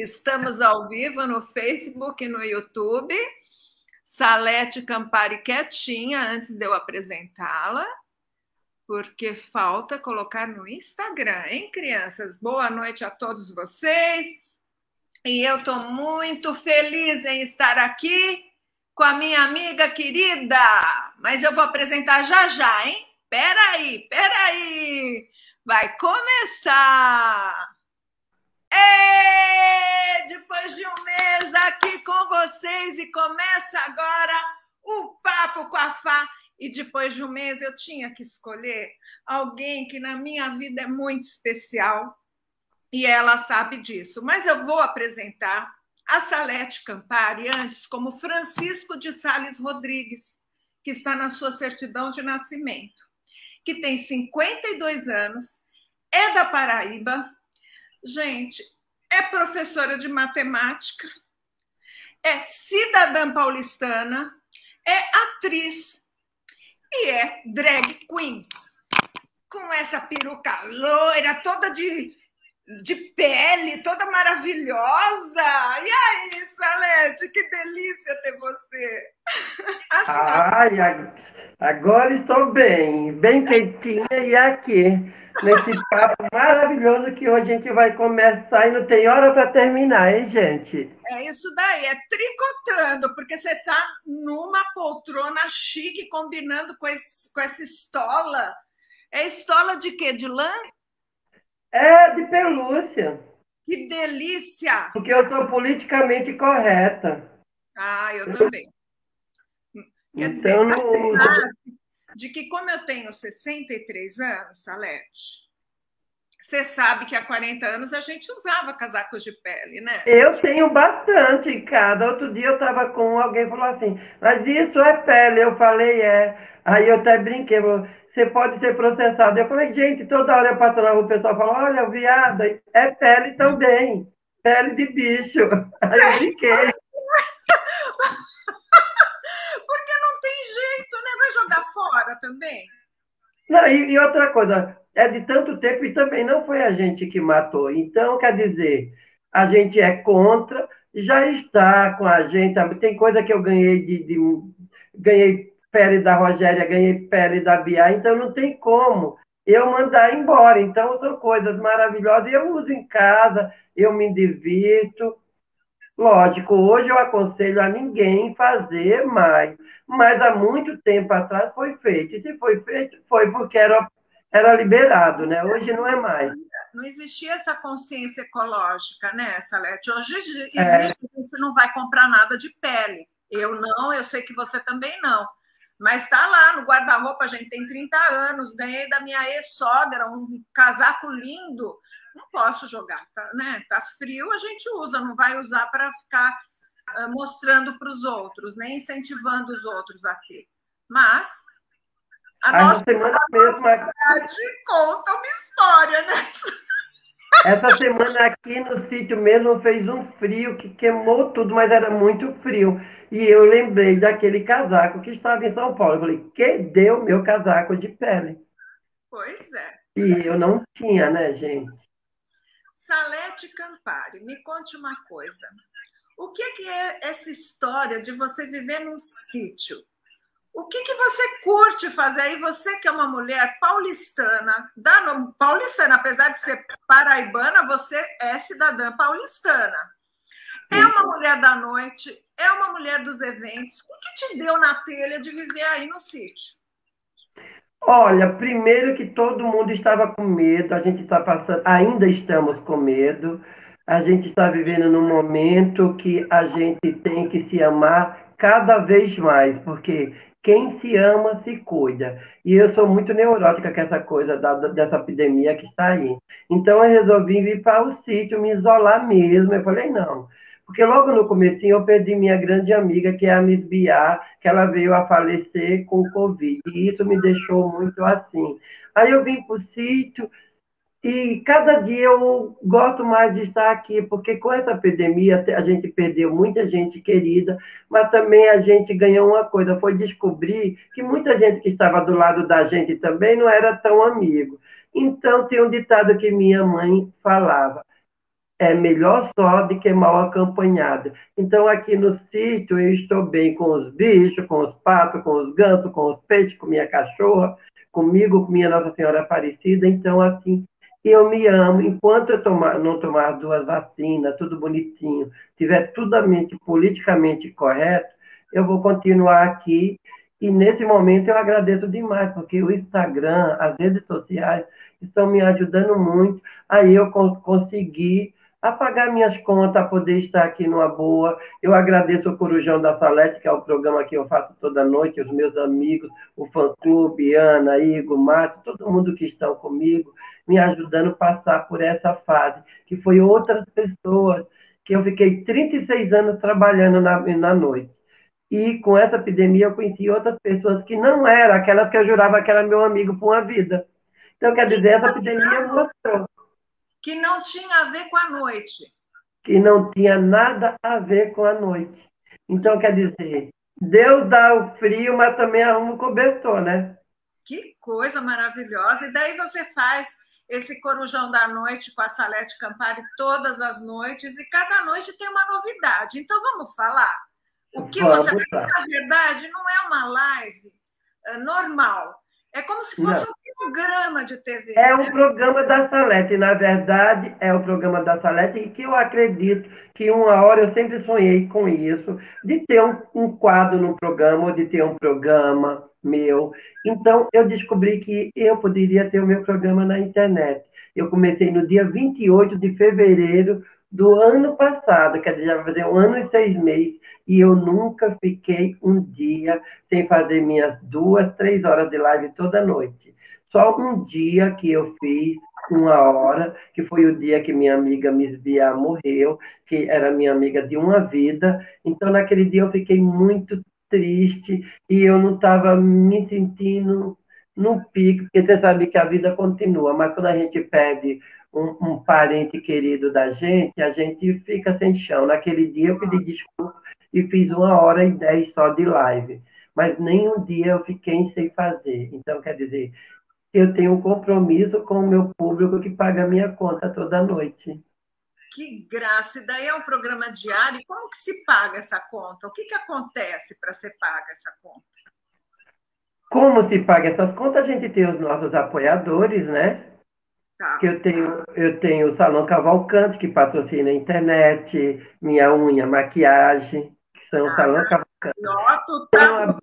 Estamos ao vivo no Facebook e no YouTube. Salete Campari quietinha antes de eu apresentá-la, porque falta colocar no Instagram, hein, crianças? Boa noite a todos vocês. E eu estou muito feliz em estar aqui com a minha amiga querida. Mas eu vou apresentar já já, hein? Peraí, peraí. Vai começar. Depois de um mês aqui com vocês e começa agora o Papo com a Fá. E depois de um mês eu tinha que escolher alguém que na minha vida é muito especial e ela sabe disso. Mas eu vou apresentar a Salete Campari antes como Francisco de Sales Rodrigues, que está na sua certidão de nascimento, que tem 52 anos, é da Paraíba, Gente, é professora de matemática, é cidadã paulistana, é atriz e é drag queen. Com essa peruca loira, toda de, de pele, toda maravilhosa. E aí, Salete, que delícia ter você. Assim, Ai, agora estou bem, bem quentinha e aqui nesse papo maravilhoso que hoje a gente vai começar e não tem hora para terminar, hein, gente? É isso daí, é tricotando, porque você está numa poltrona chique combinando com, esse, com essa estola. É estola de quê? De lã? É, de pelúcia. Que delícia! Porque eu sou politicamente correta. Ah, eu também. Quer então, dizer, não de que, como eu tenho 63 anos, Salete, você sabe que há 40 anos a gente usava casacos de pele, né? Eu tenho bastante em casa. Outro dia eu estava com alguém falou assim, mas isso é pele. Eu falei, é. Aí eu até brinquei, você pode ser processado. Eu falei, gente, toda hora eu passo na rua, o pessoal fala, olha, o viado, é pele também. Pele de bicho. Aí eu brinquei. jogar fora também? Não, e, e, outra coisa, é de tanto tempo e também não foi a gente que matou. Então, quer dizer, a gente é contra, já está com a gente. Tem coisa que eu ganhei de, de ganhei pele da Rogéria, ganhei pele da Bia, então não tem como eu mandar embora. Então, são coisas maravilhosas. Eu uso em casa, eu me divirto. Lógico, hoje eu aconselho a ninguém fazer mais, mas há muito tempo atrás foi feito. E se foi feito, foi porque era, era liberado, né? Hoje não é mais. Não existia essa consciência ecológica, né, Salete? Hoje existe, é. a gente não vai comprar nada de pele. Eu não, eu sei que você também não. Mas está lá no guarda-roupa, a gente tem 30 anos, ganhei da minha ex-sogra um casaco lindo não posso jogar, tá, né? Tá frio, a gente usa, não vai usar para ficar uh, mostrando para os outros, nem incentivando os outros aqui. Mas a, a nossa semana mesmo conta uma história, né? Essa semana aqui no sítio mesmo fez um frio que queimou tudo, mas era muito frio. E eu lembrei daquele casaco que estava em São Paulo. Eu falei, que deu meu casaco de pele? Pois é. E eu não tinha, né, gente? Salete Campari, me conte uma coisa. O que, que é essa história de você viver num sítio? O que, que você curte fazer aí? Você que é uma mulher paulistana, da, paulistana, apesar de ser paraibana, você é cidadã paulistana. É uma mulher da noite, é uma mulher dos eventos. O que te deu na telha de viver aí no sítio? Olha, primeiro que todo mundo estava com medo, a gente está passando, ainda estamos com medo. A gente está vivendo num momento que a gente tem que se amar cada vez mais, porque quem se ama se cuida. E eu sou muito neurótica com essa coisa da, dessa epidemia que está aí. Então eu resolvi vir para o sítio, me isolar mesmo. Eu falei, não, porque logo no começo eu perdi minha grande amiga, que é a Miss Biá, que ela veio a falecer com Covid. E isso me deixou muito assim. Aí eu vim para o sítio e cada dia eu gosto mais de estar aqui, porque com essa epidemia a gente perdeu muita gente querida, mas também a gente ganhou uma coisa, foi descobrir que muita gente que estava do lado da gente também não era tão amigo. Então tem um ditado que minha mãe falava, é melhor só do que mal acompanhada. Então, aqui no sítio, eu estou bem com os bichos, com os patos, com os gansos, com os peixes, com minha cachorra, comigo, com minha Nossa Senhora Aparecida. Então, assim, eu me amo. Enquanto eu tomar, não tomar duas vacinas, tudo bonitinho, tiver tudo a mente politicamente correto, eu vou continuar aqui. E nesse momento eu agradeço demais, porque o Instagram, as redes sociais, estão me ajudando muito. Aí eu consegui a pagar minhas contas, a poder estar aqui numa boa. Eu agradeço o Corujão da Salete, que é o programa que eu faço toda noite, os meus amigos, o fã-clube, Ana, Igor, Márcio, todo mundo que estão comigo, me ajudando a passar por essa fase, que foi outras pessoas, que eu fiquei 36 anos trabalhando na, na noite. E com essa epidemia eu conheci outras pessoas que não eram aquelas que eu jurava que era meu amigo por uma vida. Então, quer dizer, essa epidemia mostrou que não tinha a ver com a noite. Que não tinha nada a ver com a noite. Então, quer dizer, Deus dá o frio, mas também arruma o cobertor, né? Que coisa maravilhosa. E daí você faz esse Corujão da Noite com a Salete Campari todas as noites, e cada noite tem uma novidade. Então, vamos falar? O que vamos você. Lá. Na verdade, não é uma live é normal. É como se fosse não. um programa de TV. É um né? programa da Salete, na verdade, é o programa da Salete, e que eu acredito que uma hora eu sempre sonhei com isso, de ter um, um quadro no programa, ou de ter um programa meu. Então, eu descobri que eu poderia ter o meu programa na internet. Eu comecei no dia 28 de fevereiro do ano passado, quer dizer, já vai fazer um ano e seis meses, e eu nunca fiquei um dia sem fazer minhas duas, três horas de live toda noite. Só um dia que eu fiz uma hora, que foi o dia que minha amiga Miss Bia morreu, que era minha amiga de uma vida. Então, naquele dia eu fiquei muito triste e eu não estava me sentindo no pico, porque você sabe que a vida continua, mas quando a gente perde um, um, parente querido da gente, a gente fica sem chão. Naquele dia eu pedi desculpa e fiz uma hora e dez só de live, mas nenhum dia eu fiquei sem fazer. Então, quer dizer, eu tenho um compromisso com o meu público que paga a minha conta toda noite. Que graça! E daí é um programa diário. Como que se paga essa conta? O que, que acontece para ser paga essa conta? Como se paga essas contas? A gente tem os nossos apoiadores, né? Tá. Que eu tenho, eu tenho o Salão Cavalcante, que patrocina a internet, minha unha, maquiagem, que são o Salão Cavalcante. Noto, tá. Então,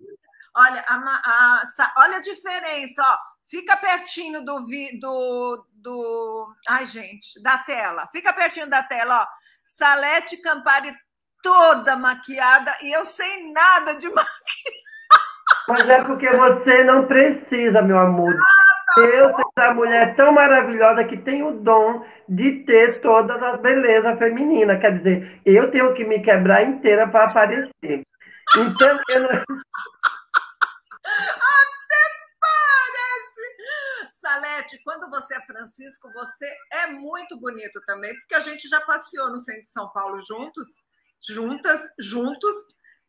olha, a, a, olha a diferença, ó. Fica pertinho do, do, do. Ai, gente, da tela. Fica pertinho da tela, ó. Salete Campari toda maquiada e eu sem nada de maquiagem. Mas é porque você não precisa, meu amor. Eu sou essa mulher tão maravilhosa que tem o dom de ter todas as belezas femininas. Quer dizer, eu tenho que me quebrar inteira para aparecer. Então, eu não. Salete, quando você é Francisco, você é muito bonito também, porque a gente já passeou no centro de São Paulo juntos, juntas, juntos,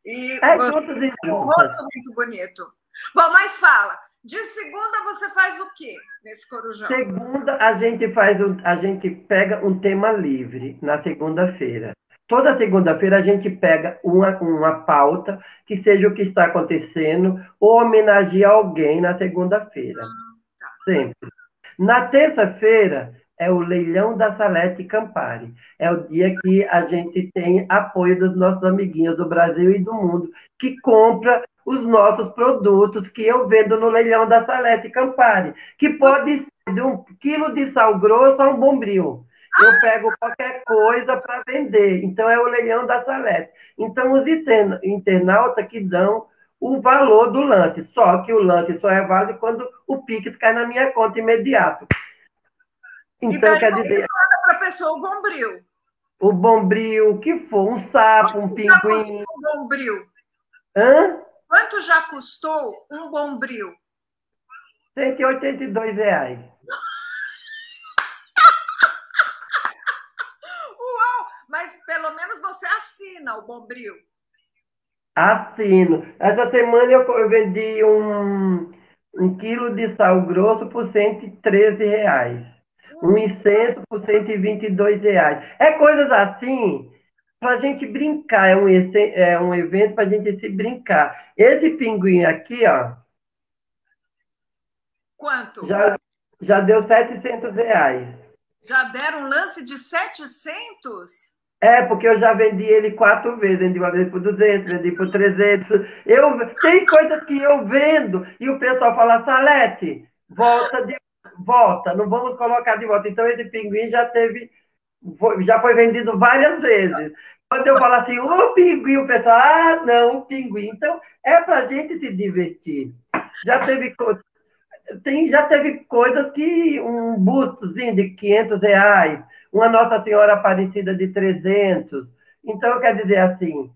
e é, juntos e juntas. muito bonito. Bom, mas fala, de segunda você faz o quê nesse corujão? Segunda a gente faz, um, a gente pega um tema livre na segunda-feira. Toda segunda-feira a gente pega uma, uma pauta que seja o que está acontecendo ou homenageia alguém na segunda-feira. Ah sempre. Na terça-feira é o leilão da Salete Campari. É o dia que a gente tem apoio dos nossos amiguinhos do Brasil e do mundo, que compra os nossos produtos que eu vendo no leilão da Salete Campari, que pode ser de um quilo de sal grosso a um bombril. Eu pego qualquer coisa para vender. Então, é o leilão da Salete. Então, os internautas que dão o valor do lance. Só que o lance só é válido quando o Pix cai na minha conta imediato. Então, quer dizer. para a pessoa o bombril. O bombril, o que for, um sapo, um pinguim. Um bombril. Hã? Quanto já custou um bombril? 182 reais. Uau! Mas pelo menos você assina o bombril. Assino. Essa semana eu, eu vendi um, um quilo de sal grosso por 113 reais. Um incenso por 122 reais. É coisas assim para a gente brincar. É um, é um evento para a gente se brincar. Esse pinguim aqui, ó. Quanto? Já, já deu 700 reais. Já deram um lance de 700? É, porque eu já vendi ele quatro vezes. Vendi uma vez por 200, vendi por 300. Eu, tem coisas que eu vendo e o pessoal fala, Salete, volta de volta, não vamos colocar de volta. Então, esse pinguim já teve, já foi vendido várias vezes. Quando eu falo assim, o pinguim, o pessoal, ah, não, o pinguim. Então, é para a gente se divertir. Já teve, tem, já teve coisas que um bustozinho de 500 reais, uma Nossa Senhora Aparecida de 300. Então, quer dizer assim,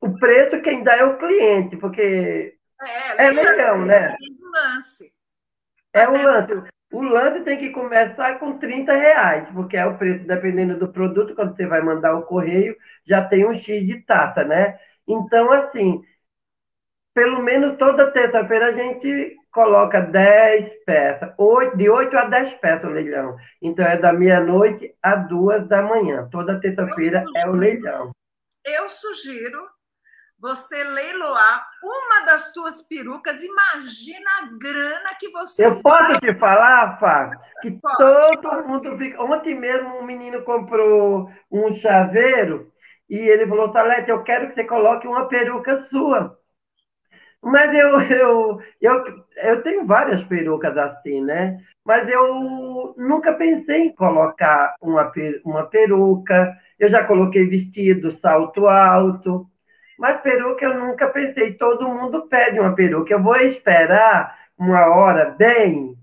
o preço quem dá é o cliente, porque é, é legal, né? lance. É o lance. O lance tem que começar com 30 reais, porque é o preço, dependendo do produto, quando você vai mandar o correio, já tem um X de taxa, né? Então, assim, pelo menos toda terça-feira a gente coloca 10 peças, 8, de 8 a 10 peças o leilão. Então, é da meia-noite a duas da manhã. Toda terça-feira é o leilão. Eu sugiro você leiloar uma das tuas perucas, imagina a grana que você Eu posso te falar, Fá, que Pode. todo mundo fica. Ontem mesmo um menino comprou um chaveiro e ele falou, Salete, eu quero que você coloque uma peruca sua. Mas eu, eu, eu, eu tenho várias perucas assim, né? Mas eu nunca pensei em colocar uma, uma peruca. Eu já coloquei vestido, salto alto. Mas peruca eu nunca pensei. Todo mundo pede uma peruca. Eu vou esperar uma hora bem,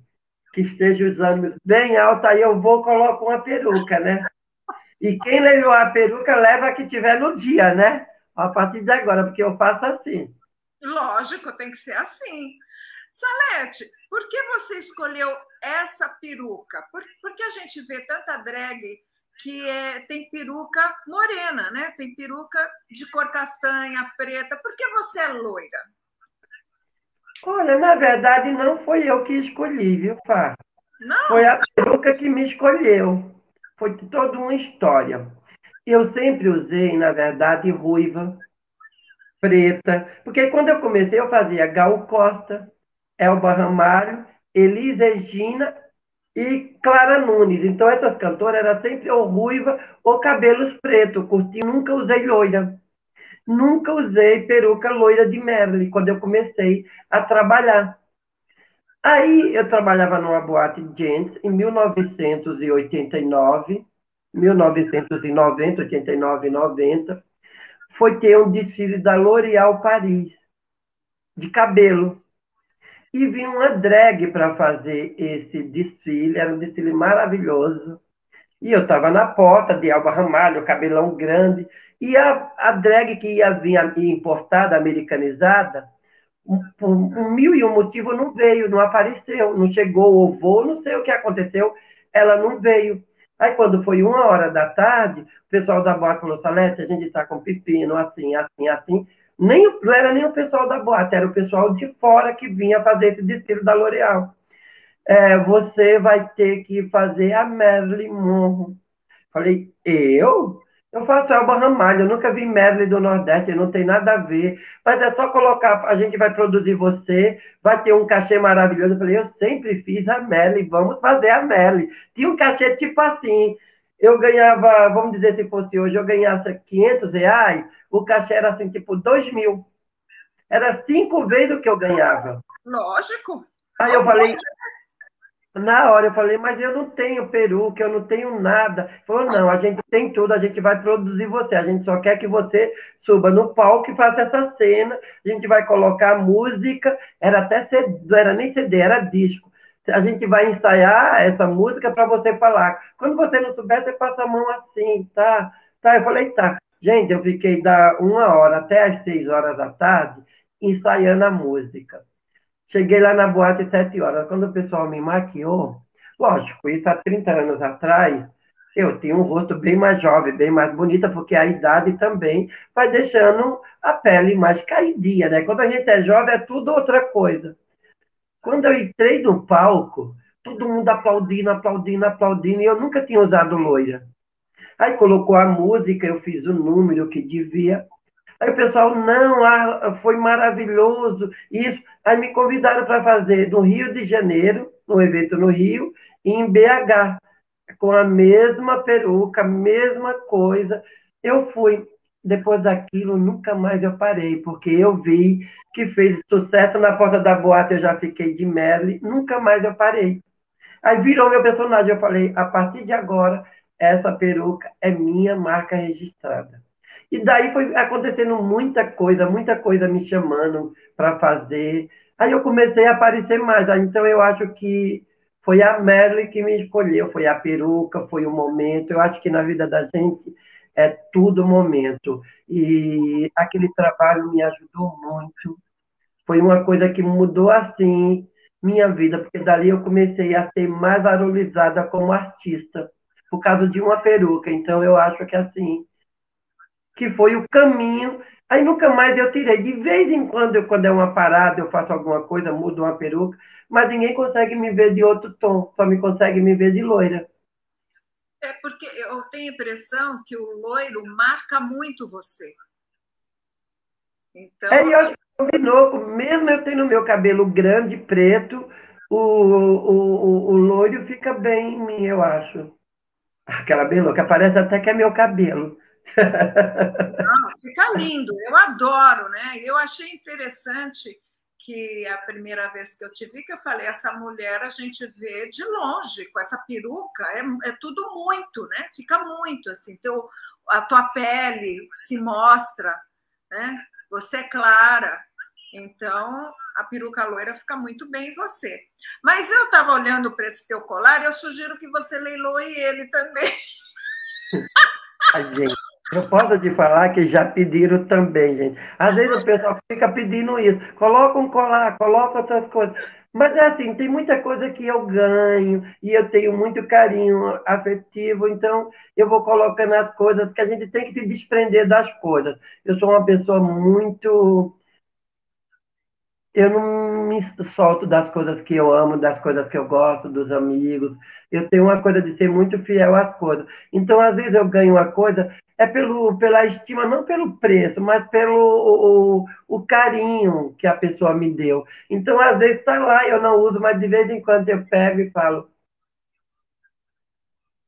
que esteja usando bem alta, aí eu vou coloco uma peruca, né? E quem levou a peruca leva a que tiver no dia, né? A partir de agora, porque eu faço assim. Lógico, tem que ser assim. Salete, por que você escolheu essa peruca? Por, porque a gente vê tanta drag que é, tem peruca morena, né? Tem peruca de cor castanha, preta. Por que você é loira? Olha, na verdade, não foi eu que escolhi, viu, Fá? Não? Foi a peruca que me escolheu. Foi toda uma história. Eu sempre usei, na verdade, ruiva, preta, porque quando eu comecei, eu fazia Gal Costa, Elba Ramalho, Elis Regina e Clara Nunes. Então, essas cantoras eram sempre ou ruiva ou cabelos pretos, curti, nunca usei loira. Nunca usei peruca loira de Merle quando eu comecei a trabalhar. Aí eu trabalhava numa boate Gents em 1989, 1990, 89 90. Foi ter um desfile da L'Oréal Paris, de cabelo e vi uma drag para fazer esse desfile, era um desfile maravilhoso. E eu estava na porta de Alba Ramalho, cabelão grande, e a, a drag que ia vir importada, americanizada, por um, mil e um motivo não veio, não apareceu, não chegou o voo, não sei o que aconteceu, ela não veio. Aí, quando foi uma hora da tarde, o pessoal da boate falou, Salete, a gente está com pepino, assim, assim, assim. Nem, não era nem o pessoal da boate, era o pessoal de fora que vinha fazer esse desfile da L'Oréal. É, você vai ter que fazer a Merle Monroe. Falei, eu? Eu faço Elba Ramalho, eu nunca vi Merle do Nordeste, não tem nada a ver. Mas é só colocar, a gente vai produzir você, vai ter um cachê maravilhoso. Eu falei, eu sempre fiz a Merle, vamos fazer a Merle. Tinha um cachê tipo assim, eu ganhava, vamos dizer se fosse hoje, eu ganhasse 500 reais, o cachê era assim, tipo, 2 mil. Era cinco vezes o que eu ganhava. Lógico. Aí eu falei, na hora eu falei, mas eu não tenho peruca, eu não tenho nada. Falou, não, a gente tem tudo, a gente vai produzir você, a gente só quer que você suba no palco e faça essa cena, a gente vai colocar música, era até CD, não era nem CD, era disco a gente vai ensaiar essa música para você falar. Quando você não souber, você passa a mão assim, tá? Tá, eu falei, tá. Gente, eu fiquei da uma hora até as seis horas da tarde ensaiando a música. Cheguei lá na boate às sete horas. Quando o pessoal me maquiou, lógico, isso há 30 anos atrás, eu tinha um rosto bem mais jovem, bem mais bonita, porque a idade também vai deixando a pele mais caidinha, né? Quando a gente é jovem, é tudo outra coisa. Quando eu entrei no palco, todo mundo aplaudindo, aplaudindo, aplaudindo, e eu nunca tinha usado loira. Aí colocou a música, eu fiz o número que devia. Aí o pessoal, não, ah, foi maravilhoso, isso. Aí me convidaram para fazer no Rio de Janeiro, no evento no Rio, e em BH, com a mesma peruca, mesma coisa. Eu fui. Depois daquilo, nunca mais eu parei, porque eu vi que fez sucesso na porta da boate, eu já fiquei de Merle, nunca mais eu parei. Aí virou meu personagem, eu falei, a partir de agora, essa peruca é minha marca registrada. E daí foi acontecendo muita coisa, muita coisa me chamando para fazer. Aí eu comecei a aparecer mais. Então eu acho que foi a Merle que me escolheu, foi a peruca, foi o momento. Eu acho que na vida da gente é tudo momento. E aquele trabalho me ajudou muito. Foi uma coisa que mudou assim minha vida, porque dali eu comecei a ser mais valorizada como artista por causa de uma peruca. Então, eu acho que assim, que foi o caminho. Aí nunca mais eu tirei. De vez em quando, eu, quando é uma parada, eu faço alguma coisa, mudo uma peruca, mas ninguém consegue me ver de outro tom, só me consegue me ver de loira. É porque eu tenho a impressão que o loiro marca muito você. Então... É, e eu acho que combinou, mesmo eu tendo meu cabelo grande, preto, o, o, o, o loiro fica bem em mim, eu acho. Aquela bem louca, parece até que é meu cabelo. Não, fica lindo, eu adoro, né? Eu achei interessante que a primeira vez que eu te vi, que eu falei, essa mulher a gente vê de longe, com essa peruca, é, é tudo muito, né? Fica muito, assim, teu, a tua pele se mostra, né? Você é clara, então a peruca loira fica muito bem em você. Mas eu estava olhando para esse teu colar, eu sugiro que você leiloe ele também. gente, eu posso te falar que já pediram também, gente. Às vezes o pessoal fica pedindo isso. Coloca um colar, coloca outras coisas. Mas é assim, tem muita coisa que eu ganho e eu tenho muito carinho afetivo, então eu vou colocando as coisas, que a gente tem que se desprender das coisas. Eu sou uma pessoa muito eu não me solto das coisas que eu amo, das coisas que eu gosto, dos amigos. Eu tenho uma coisa de ser muito fiel às coisas. Então, às vezes, eu ganho uma coisa, é pelo, pela estima, não pelo preço, mas pelo o, o carinho que a pessoa me deu. Então, às vezes, está lá, eu não uso, mas de vez em quando eu pego e falo.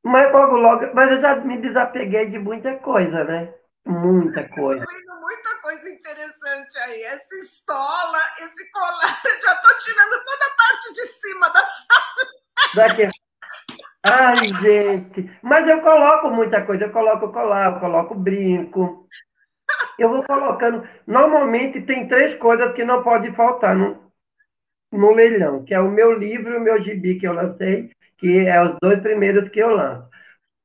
Mas logo, logo, mas eu já me desapeguei de muita coisa, né? Muita coisa muita coisa interessante aí. Essa estola, esse colar, eu já estou tirando toda a parte de cima da sala. Ai, gente. Mas eu coloco muita coisa. Eu coloco colar, eu coloco brinco. Eu vou colocando. Normalmente tem três coisas que não pode faltar no, no leilão, que é o meu livro e o meu gibi que eu lancei, que é os dois primeiros que eu lanço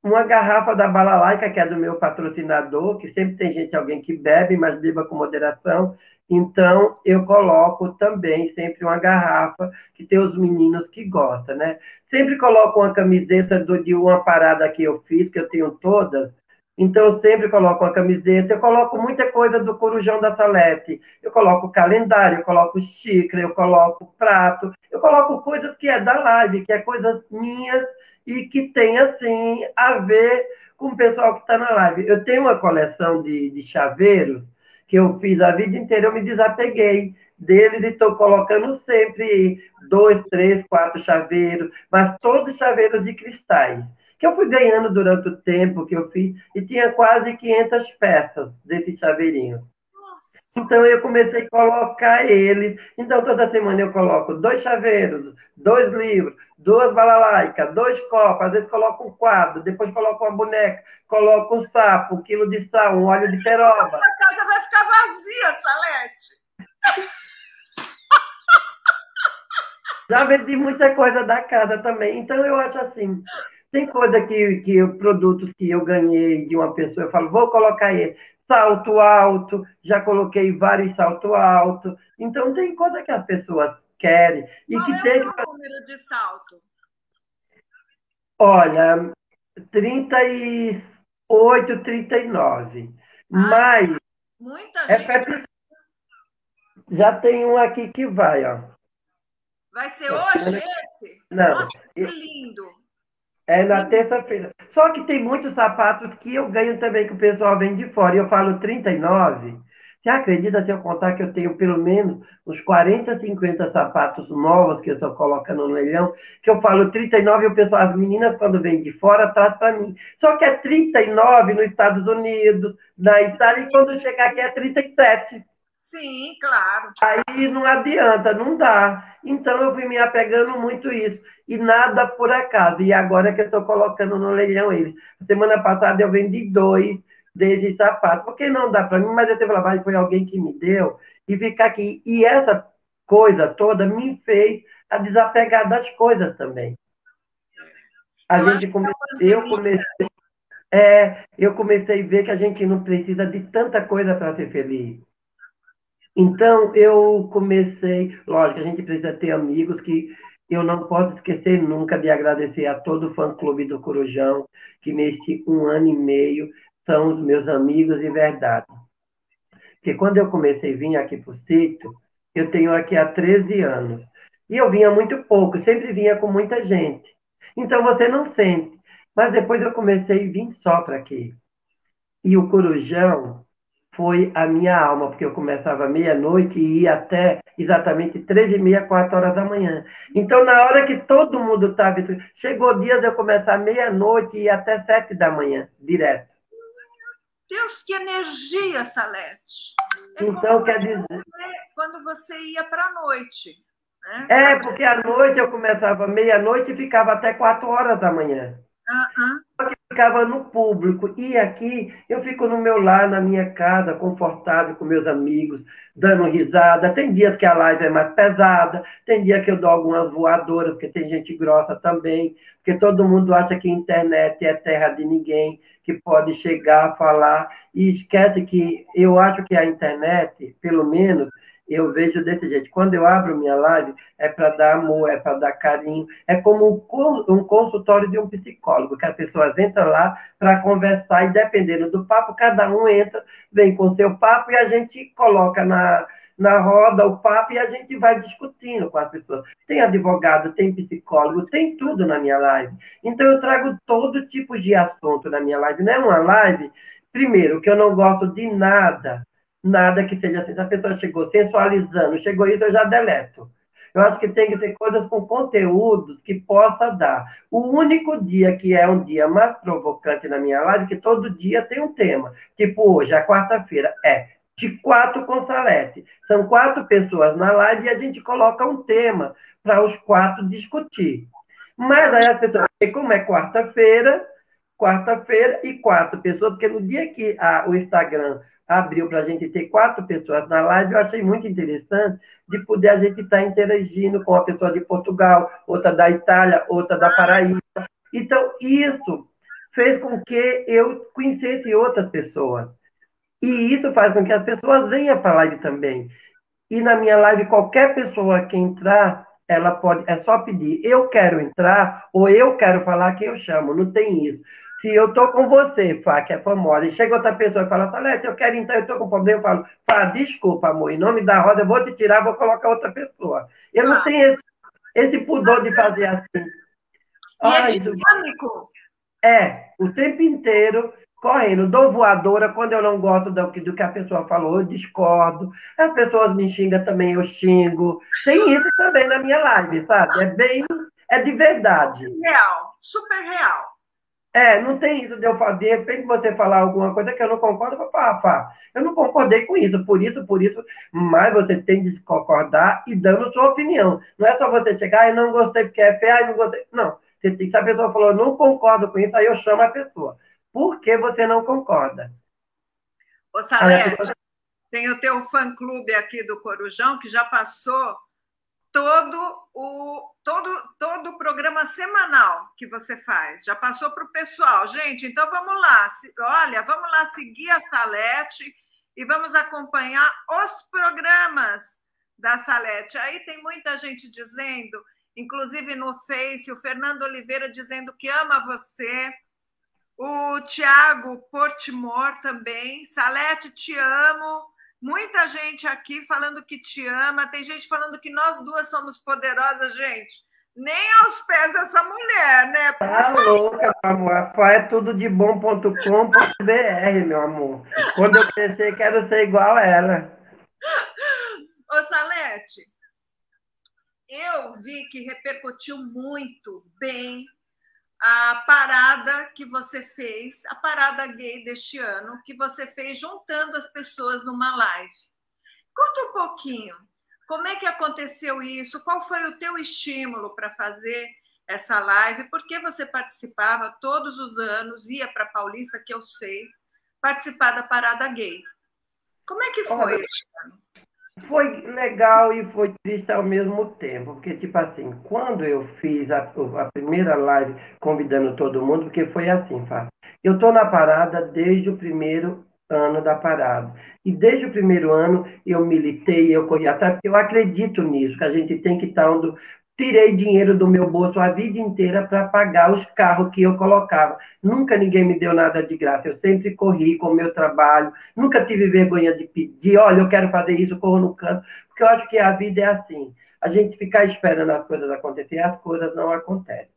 uma garrafa da Balalaica, que é do meu patrocinador, que sempre tem gente, alguém que bebe, mas beba com moderação. Então, eu coloco também sempre uma garrafa que tem os meninos que gostam, né? Sempre coloco uma camiseta do, de uma parada que eu fiz, que eu tenho todas. Então, eu sempre coloco uma camiseta. Eu coloco muita coisa do Corujão da Salete. Eu coloco calendário, eu coloco xícara, eu coloco prato. Eu coloco coisas que é da live, que é coisas minhas e que tem, assim, a ver com o pessoal que está na live. Eu tenho uma coleção de, de chaveiros que eu fiz a vida inteira, eu me desapeguei deles e estou colocando sempre dois, três, quatro chaveiros, mas todos chaveiros de cristais, que eu fui ganhando durante o tempo que eu fiz, e tinha quase 500 peças desses chaveirinhos. Então eu comecei a colocar eles. Então toda semana eu coloco dois chaveiros, dois livros, duas balalaicas, dois copos, às vezes coloco um quadro, depois coloco uma boneca, coloco um sapo, um quilo de sal, um óleo de peroba. A casa vai ficar vazia, Salete. Já vendi muita coisa da casa também. Então eu acho assim, tem coisa que, que produtos que eu ganhei de uma pessoa, eu falo, vou colocar ele salto alto, já coloquei vários salto alto. Então, tem coisa que as pessoas querem. E Qual que é tem... o número de salto? Olha, 38, 39. Ah, Mas. Muita é gente. Já tem um aqui que vai, ó. Vai ser hoje esse? Não. Nossa, que lindo. É na terça-feira. Só que tem muitos sapatos que eu ganho também que o pessoal vem de fora. E eu falo 39. Você acredita se eu contar que eu tenho pelo menos uns 40, 50 sapatos novos que eu estou colocando no leilão, que eu falo 39 e o pessoal, as meninas, quando vêm de fora, traz para mim. Só que é 39 nos Estados Unidos, na Itália, e quando chegar aqui é 37. Sim, claro. Aí não adianta, não dá. Então eu fui me apegando muito isso. E nada por acaso. E agora que eu estou colocando no leilão eles. Semana passada eu vendi dois desses sapatos. Porque não dá para mim, mas eu que falar, foi alguém que me deu e ficar aqui. E essa coisa toda me fez a desapegar das coisas também. A eu gente come... eu comecei, é, eu comecei a ver que a gente não precisa de tanta coisa para ser feliz. Então, eu comecei, lógico, a gente precisa ter amigos que eu não posso esquecer nunca de agradecer a todo o fã-clube do Corujão, que neste um ano e meio são os meus amigos de verdade. Porque quando eu comecei a vir aqui para o sítio, eu tenho aqui há 13 anos. E eu vinha muito pouco, sempre vinha com muita gente. Então você não sente. Mas depois eu comecei a vir só para aqui. E o Corujão foi a minha alma, porque eu começava meia-noite e ia até exatamente três e meia, quatro horas da manhã. Então, na hora que todo mundo estava... Chegou dias de eu começar meia-noite e ir até sete da manhã, direto. Deus, que energia, Salete! É então, quer dizer... quando você ia para a noite. Né? É, porque à noite eu começava meia-noite e ficava até quatro horas da manhã. Só que ficava no público. E aqui eu fico no meu lar, na minha casa, confortável com meus amigos, dando risada. Tem dias que a live é mais pesada, tem dia que eu dou algumas voadoras, porque tem gente grossa também, porque todo mundo acha que a internet é terra de ninguém, que pode chegar, falar, e esquece que eu acho que a internet, pelo menos, eu vejo desse jeito. Quando eu abro minha live, é para dar amor, é para dar carinho. É como um consultório de um psicólogo, que as pessoas entram lá para conversar e, dependendo do papo, cada um entra, vem com seu papo e a gente coloca na, na roda o papo e a gente vai discutindo com as pessoas. Tem advogado, tem psicólogo, tem tudo na minha live. Então, eu trago todo tipo de assunto na minha live. Não é uma live, primeiro, que eu não gosto de nada nada que seja assim. Se a pessoa chegou sensualizando, chegou isso, eu já deleto. Eu acho que tem que ser coisas com conteúdos que possa dar. O único dia que é um dia mais provocante na minha live, que todo dia tem um tema. Tipo hoje, a quarta-feira, é de quatro com Salete. São quatro pessoas na live e a gente coloca um tema para os quatro discutir. Mas aí as pessoas, como é quarta-feira, quarta-feira e quatro pessoas, porque no dia que a, o Instagram abriu para a gente ter quatro pessoas na live, eu achei muito interessante de poder a gente estar tá interagindo com uma pessoa de Portugal, outra da Itália, outra da Paraíba. Então, isso fez com que eu conhecesse outras pessoas. E isso faz com que as pessoas venham para a live também. E na minha live, qualquer pessoa que entrar, ela pode, é só pedir, eu quero entrar, ou eu quero falar que eu chamo, não tem isso. Se eu tô com você, Fá, que é famosa, e chega outra pessoa e fala, Salete, eu quero então, eu tô com problema, eu falo, Fá, desculpa, amor, em nome da roda, eu vou te tirar, vou colocar outra pessoa. Eu não ah. tenho esse, esse pudor de fazer assim. Ai, é dinâmico. É, o tempo inteiro correndo. Dou voadora quando eu não gosto do que, do que a pessoa falou, eu discordo. As pessoas me xingam também, eu xingo. Tem isso também na minha live, sabe? É bem, é de verdade. Real, super real. É, não tem isso de eu fazer, de repente você falar alguma coisa que eu não concordo, eu falo, pá, eu não concordei com isso, por isso, por isso, mas você tem de concordar e dando sua opinião. Não é só você chegar e não gostei porque é feio, não gostei. Não. Você tem, se a pessoa falou, não concordo com isso, aí eu chamo a pessoa. Por que você não concorda? Ô, Salete, pessoa... tem o teu fã-clube aqui do Corujão que já passou todo o todo todo o programa semanal que você faz. Já passou para o pessoal, gente. Então vamos lá. Olha, vamos lá seguir a Salete e vamos acompanhar os programas da Salete. Aí tem muita gente dizendo, inclusive no Face, o Fernando Oliveira dizendo que ama você. O Tiago Portimor também. Salete, te amo. Muita gente aqui falando que te ama, tem gente falando que nós duas somos poderosas, gente. nem aos pés dessa mulher, né? Por tá favor. louca, meu amor. É tudo de bom.com.br, meu amor. Quando eu crescer, quero ser igual a ela. Ô, Salete, eu vi que repercutiu muito bem a parada que você fez, a parada gay deste ano, que você fez juntando as pessoas numa live. Conta um pouquinho como é que aconteceu isso? Qual foi o teu estímulo para fazer essa live? Por que você participava todos os anos, ia para Paulista, que eu sei, participar da Parada Gay? Como é que foi Olha, este ano? Foi legal e foi triste ao mesmo tempo, porque, tipo assim, quando eu fiz a, a primeira live convidando todo mundo, porque foi assim, Fábio, eu estou na parada desde o primeiro ano da parada. E desde o primeiro ano eu militei, eu corri atrás, porque eu acredito nisso, que a gente tem que estar onde. Tirei dinheiro do meu bolso a vida inteira para pagar os carros que eu colocava. Nunca ninguém me deu nada de graça. Eu sempre corri com o meu trabalho. Nunca tive vergonha de pedir, olha, eu quero fazer isso, corro no canto. Porque eu acho que a vida é assim. A gente ficar esperando as coisas acontecer, as coisas não acontecem.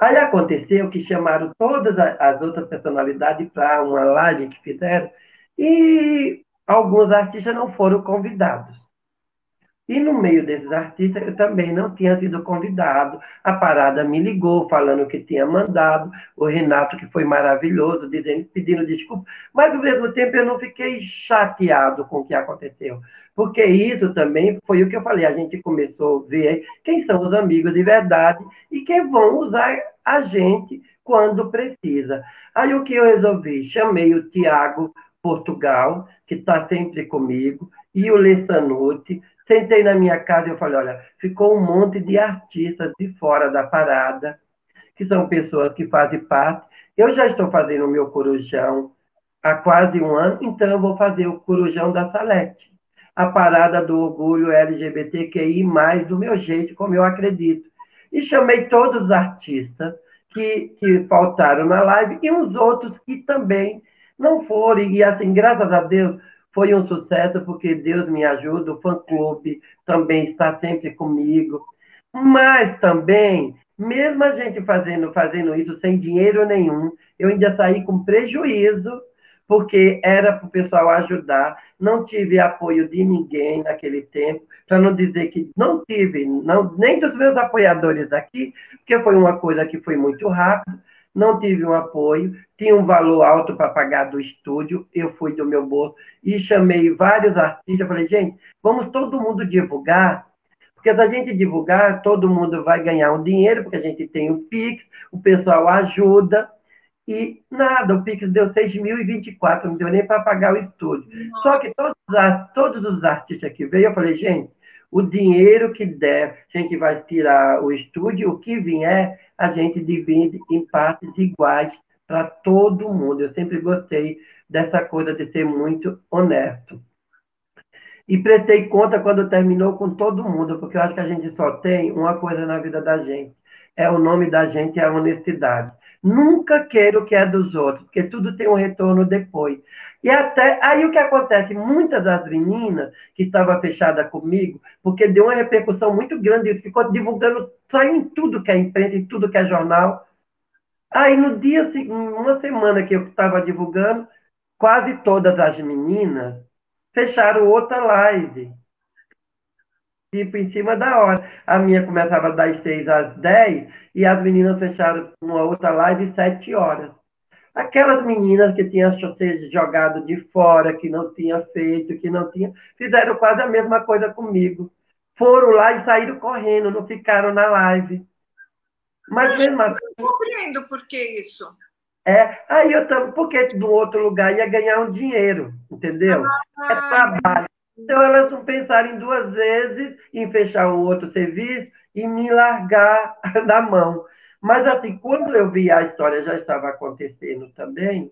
Aí aconteceu que chamaram todas as outras personalidades para uma live que fizeram e alguns artistas não foram convidados. E no meio desses artistas, eu também não tinha sido convidado. A parada me ligou, falando que tinha mandado. O Renato, que foi maravilhoso, dizendo, pedindo desculpa. Mas, ao mesmo tempo, eu não fiquei chateado com o que aconteceu. Porque isso também foi o que eu falei. A gente começou a ver quem são os amigos de verdade e quem vão usar a gente quando precisa. Aí, o que eu resolvi? Chamei o Tiago Portugal, que está sempre comigo, e o Lessanuti, Sentei na minha casa e eu falei, olha, ficou um monte de artistas de fora da parada, que são pessoas que fazem parte. Eu já estou fazendo o meu corujão há quase um ano, então eu vou fazer o corujão da Salete. A parada do orgulho LGBTQI+, do meu jeito, como eu acredito. E chamei todos os artistas que, que faltaram na live e uns outros que também não foram. E assim, graças a Deus, foi um sucesso porque Deus me ajuda, o fã-clube também está sempre comigo. Mas também, mesmo a gente fazendo, fazendo isso sem dinheiro nenhum, eu ainda saí com prejuízo, porque era para o pessoal ajudar. Não tive apoio de ninguém naquele tempo, para não dizer que não tive, não, nem dos meus apoiadores aqui, porque foi uma coisa que foi muito rápida não tive um apoio, tinha um valor alto para pagar do estúdio, eu fui do meu bolso e chamei vários artistas, falei, gente, vamos todo mundo divulgar, porque se a gente divulgar, todo mundo vai ganhar um dinheiro, porque a gente tem o Pix, o pessoal ajuda, e nada, o Pix deu 6.024, não deu nem para pagar o estúdio. Nossa. Só que todos, todos os artistas que veio, eu falei, gente, o dinheiro que der, a gente vai tirar o estúdio, o que vier, a gente divide em partes iguais para todo mundo. Eu sempre gostei dessa coisa de ser muito honesto. E prestei conta quando terminou com todo mundo, porque eu acho que a gente só tem uma coisa na vida da gente. É o nome da gente, é a honestidade. Nunca quero o que é dos outros, porque tudo tem um retorno depois. E até aí o que acontece? Muitas das meninas que estavam fechadas comigo, porque deu uma repercussão muito grande, ficou divulgando, saiu em tudo que é imprensa, em tudo que é jornal. Aí no dia, uma semana que eu estava divulgando, quase todas as meninas fecharam outra live. Tipo, em cima da hora. A minha começava das seis às dez e as meninas fecharam uma outra live sete horas. Aquelas meninas que tinham jogado de fora, que não tinha feito, que não tinha, fizeram quase a mesma coisa comigo. Foram lá e saíram correndo, não ficaram na live. Mas eu mesmo assim. Não compreendo por que isso. É, aí eu também, porque do outro lugar ia ganhar um dinheiro, entendeu? Ah, é trabalho. Então elas não pensaram duas vezes em fechar o outro serviço e me largar da mão. Mas, assim, quando eu vi a história já estava acontecendo também,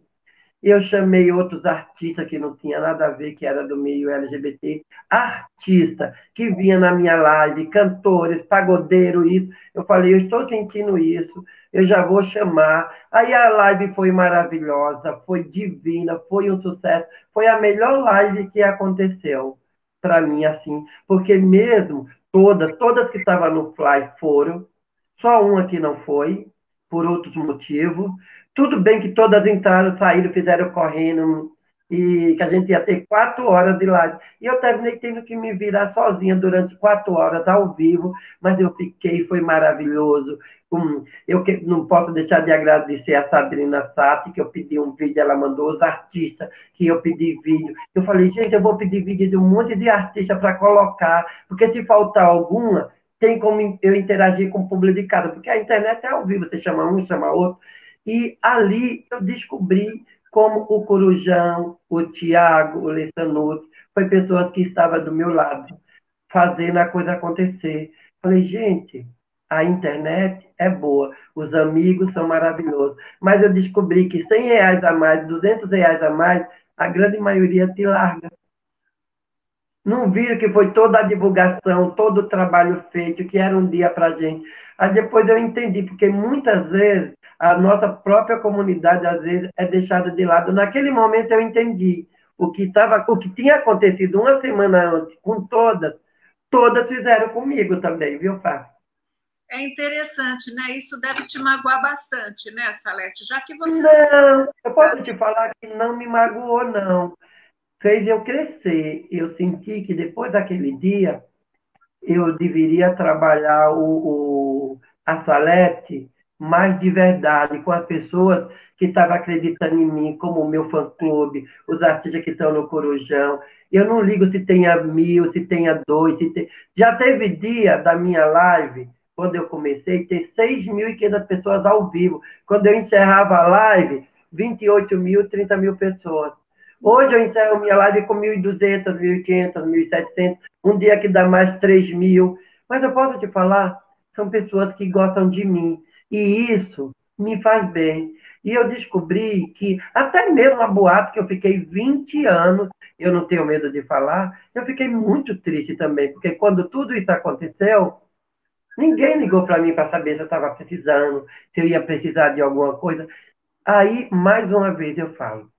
eu chamei outros artistas que não tinha nada a ver, que era do meio LGBT, artista, que vinha na minha live, cantores, pagodeiro, isso. Eu falei, eu estou sentindo isso, eu já vou chamar. Aí a live foi maravilhosa, foi divina, foi um sucesso, foi a melhor live que aconteceu para mim, assim, porque mesmo todas, todas que estavam no Fly foram, só uma que não foi, por outros motivos. Tudo bem que todas entraram, saíram, fizeram correndo, e que a gente ia ter quatro horas de live. E eu terminei tendo que me virar sozinha durante quatro horas ao vivo, mas eu fiquei, foi maravilhoso. Eu não posso deixar de agradecer a Sabrina Sati, que eu pedi um vídeo, ela mandou os artistas, que eu pedi vídeo. Eu falei, gente, eu vou pedir vídeo de um monte de artista para colocar, porque se faltar alguma, tem como eu interagir com o público de casa, porque a internet é ao vivo, você chama um, chama outro. E ali eu descobri como o Corujão, o Tiago, o Lessanuto, foi pessoas que estavam do meu lado, fazendo a coisa acontecer. Falei, gente, a internet é boa, os amigos são maravilhosos, mas eu descobri que 100 reais a mais, 200 reais a mais, a grande maioria te larga. Não viram que foi toda a divulgação, todo o trabalho feito, que era um dia para gente. Aí depois eu entendi, porque muitas vezes a nossa própria comunidade, às vezes, é deixada de lado. Naquele momento eu entendi o que, tava, o que tinha acontecido uma semana antes com todas, todas fizeram comigo também, viu, Fá? É interessante, né? Isso deve te magoar bastante, né, Salete? Já que você. Não, eu posso te falar que não me magoou, não. Fez eu crescer. Eu senti que depois daquele dia eu deveria trabalhar o, o a Salete mais de verdade com as pessoas que estavam acreditando em mim, como o meu fã-clube, os artistas que estão no Corujão. Eu não ligo se tenha mil, se tenha dois. Se tem... Já teve dia da minha live, quando eu comecei, ter 6.500 pessoas ao vivo. Quando eu encerrava a live, 28 mil, 30 mil pessoas. Hoje eu encerro minha live com 1.200, 1.500, 1.700, um dia que dá mais 3 mil. Mas eu posso te falar, são pessoas que gostam de mim, e isso me faz bem. E eu descobri que, até mesmo a boate, que eu fiquei 20 anos, eu não tenho medo de falar, eu fiquei muito triste também, porque quando tudo isso aconteceu, ninguém ligou para mim para saber se eu estava precisando, se eu ia precisar de alguma coisa. Aí, mais uma vez, eu falo: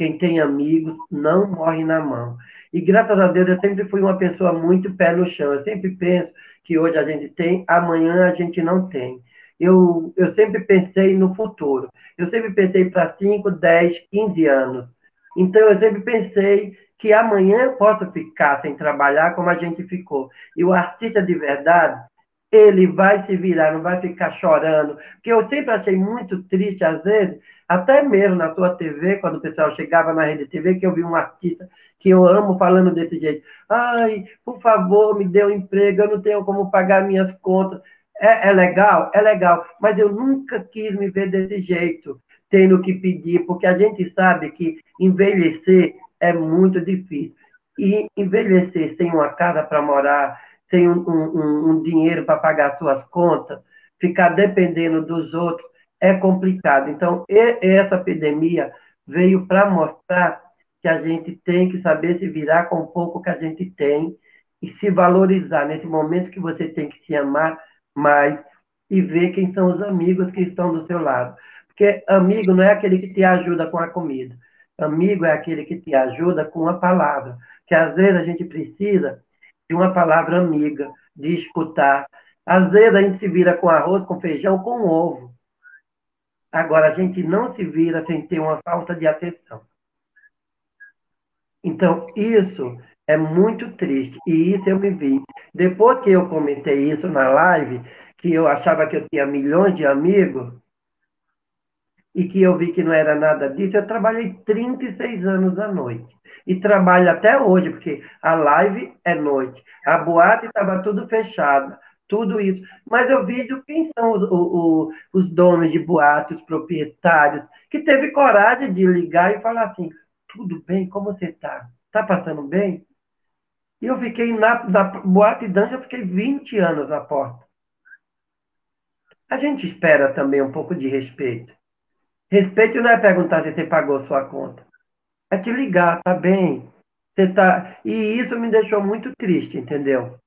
quem tem amigos não morre na mão. E graças a Deus eu sempre fui uma pessoa muito pé no chão. Eu sempre penso que hoje a gente tem, amanhã a gente não tem eu, eu sempre pensei no futuro. Eu sempre pensei para 5, 10, 15 anos. Então, eu sempre pensei que amanhã eu posso ficar sem trabalhar como a gente ficou. E o artista de verdade, ele vai se virar, não vai ficar chorando. Porque eu sempre achei muito triste, às vezes, até mesmo na sua TV, quando o pessoal chegava na rede TV, que eu vi um artista que eu amo falando desse jeito. Ai, por favor, me dê um emprego, eu não tenho como pagar minhas contas. É, é legal? É legal, mas eu nunca quis me ver desse jeito, tendo que pedir, porque a gente sabe que envelhecer é muito difícil. E envelhecer sem uma casa para morar, sem um, um, um dinheiro para pagar suas contas, ficar dependendo dos outros, é complicado. Então, essa epidemia veio para mostrar que a gente tem que saber se virar com o pouco que a gente tem e se valorizar nesse momento que você tem que se amar mais e ver quem são os amigos que estão do seu lado. Porque amigo não é aquele que te ajuda com a comida. Amigo é aquele que te ajuda com a palavra. Que às vezes a gente precisa de uma palavra amiga, de escutar. Às vezes a gente se vira com arroz, com feijão, com ovo. Agora, a gente não se vira sem ter uma falta de atenção. Então, isso é muito triste. E isso eu me vi. Depois que eu comentei isso na live, que eu achava que eu tinha milhões de amigos, e que eu vi que não era nada disso, eu trabalhei 36 anos à noite. E trabalho até hoje, porque a live é noite. A boate estava tudo fechada, tudo isso. Mas eu vejo quem são os, os, os donos de boate, os proprietários, que teve coragem de ligar e falar assim, tudo bem, como você está? Está passando bem? E eu fiquei na, na boate dança, eu fiquei 20 anos na porta. A gente espera também um pouco de respeito. Respeito não é perguntar se você pagou sua conta. É te ligar, tá bem. Você tá... E isso me deixou muito triste, entendeu?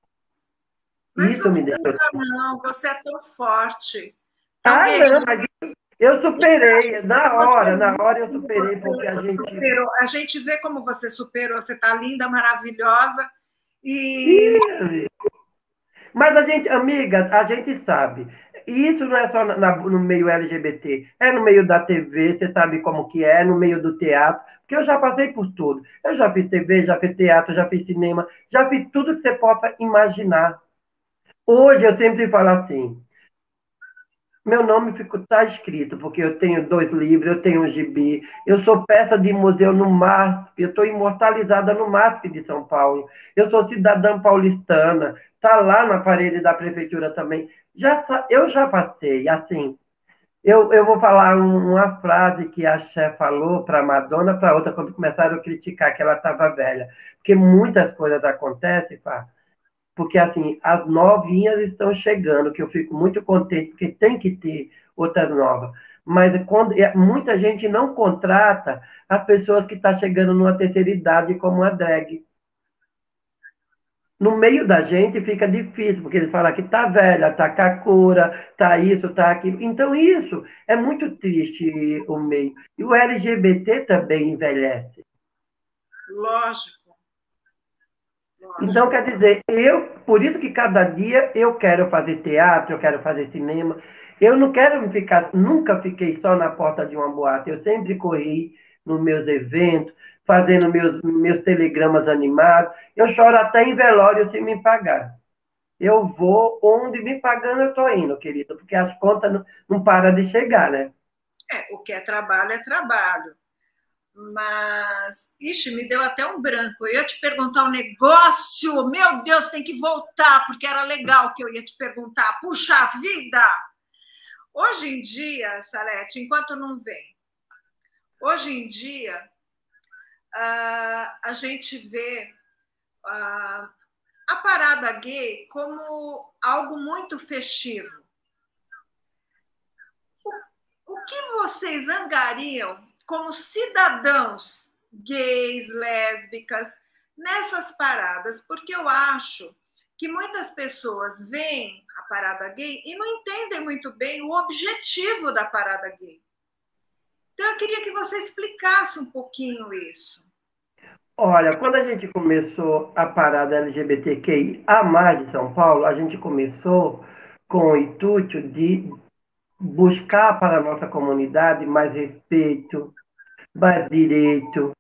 Mas isso me deixou. Não, você é tão forte. Ah, não, mas eu superei, na hora, na hora eu superei, porque a gente. Superou. A gente vê como você superou, você está linda, maravilhosa. E Mas a gente, amiga, a gente sabe. Isso não é só na, no meio LGBT, é no meio da TV, você sabe como que é, no meio do teatro, porque eu já passei por tudo. Eu já fiz TV, já fiz teatro, já fiz cinema, já fiz tudo que você possa imaginar. Hoje eu sempre falo assim, meu nome está escrito, porque eu tenho dois livros, eu tenho um gibi, eu sou peça de museu no MASP, eu estou imortalizada no MASP de São Paulo, eu sou cidadã paulistana, está lá na parede da prefeitura também. Já, eu já passei, assim, eu, eu vou falar uma frase que a chefe falou para Madonna, para outra, quando começaram a criticar que ela estava velha. Porque muitas coisas acontecem, pá, porque assim, as novinhas estão chegando, que eu fico muito contente, porque tem que ter outras novas. Mas quando, muita gente não contrata as pessoas que estão tá chegando numa terceira idade como a drag. No meio da gente fica difícil, porque eles falam que está velha, está cacura, está isso, está aquilo. Então, isso é muito triste o meio. E o LGBT também envelhece. Lógico. Então, quer dizer, eu, por isso que cada dia eu quero fazer teatro, eu quero fazer cinema. Eu não quero ficar, nunca fiquei só na porta de uma boate. Eu sempre corri nos meus eventos, fazendo meus, meus telegramas animados. Eu choro até em velório se me pagar. Eu vou onde me pagando, eu estou indo, querido, porque as contas não, não param de chegar, né? É, o que é trabalho é trabalho. Mas, ixi, me deu até um branco. Eu ia te perguntar um negócio. Meu Deus, tem que voltar, porque era legal que eu ia te perguntar. Puxa vida! Hoje em dia, Salete, enquanto não vem, hoje em dia, uh, a gente vê uh, a parada gay como algo muito festivo. O, o que vocês angariam como cidadãos gays, lésbicas, nessas paradas, porque eu acho que muitas pessoas veem a parada gay e não entendem muito bem o objetivo da parada gay. Então eu queria que você explicasse um pouquinho isso. Olha, quando a gente começou a parada LGBTQI a mais de São Paulo, a gente começou com o intuito de buscar para a nossa comunidade mais respeito, mais direito,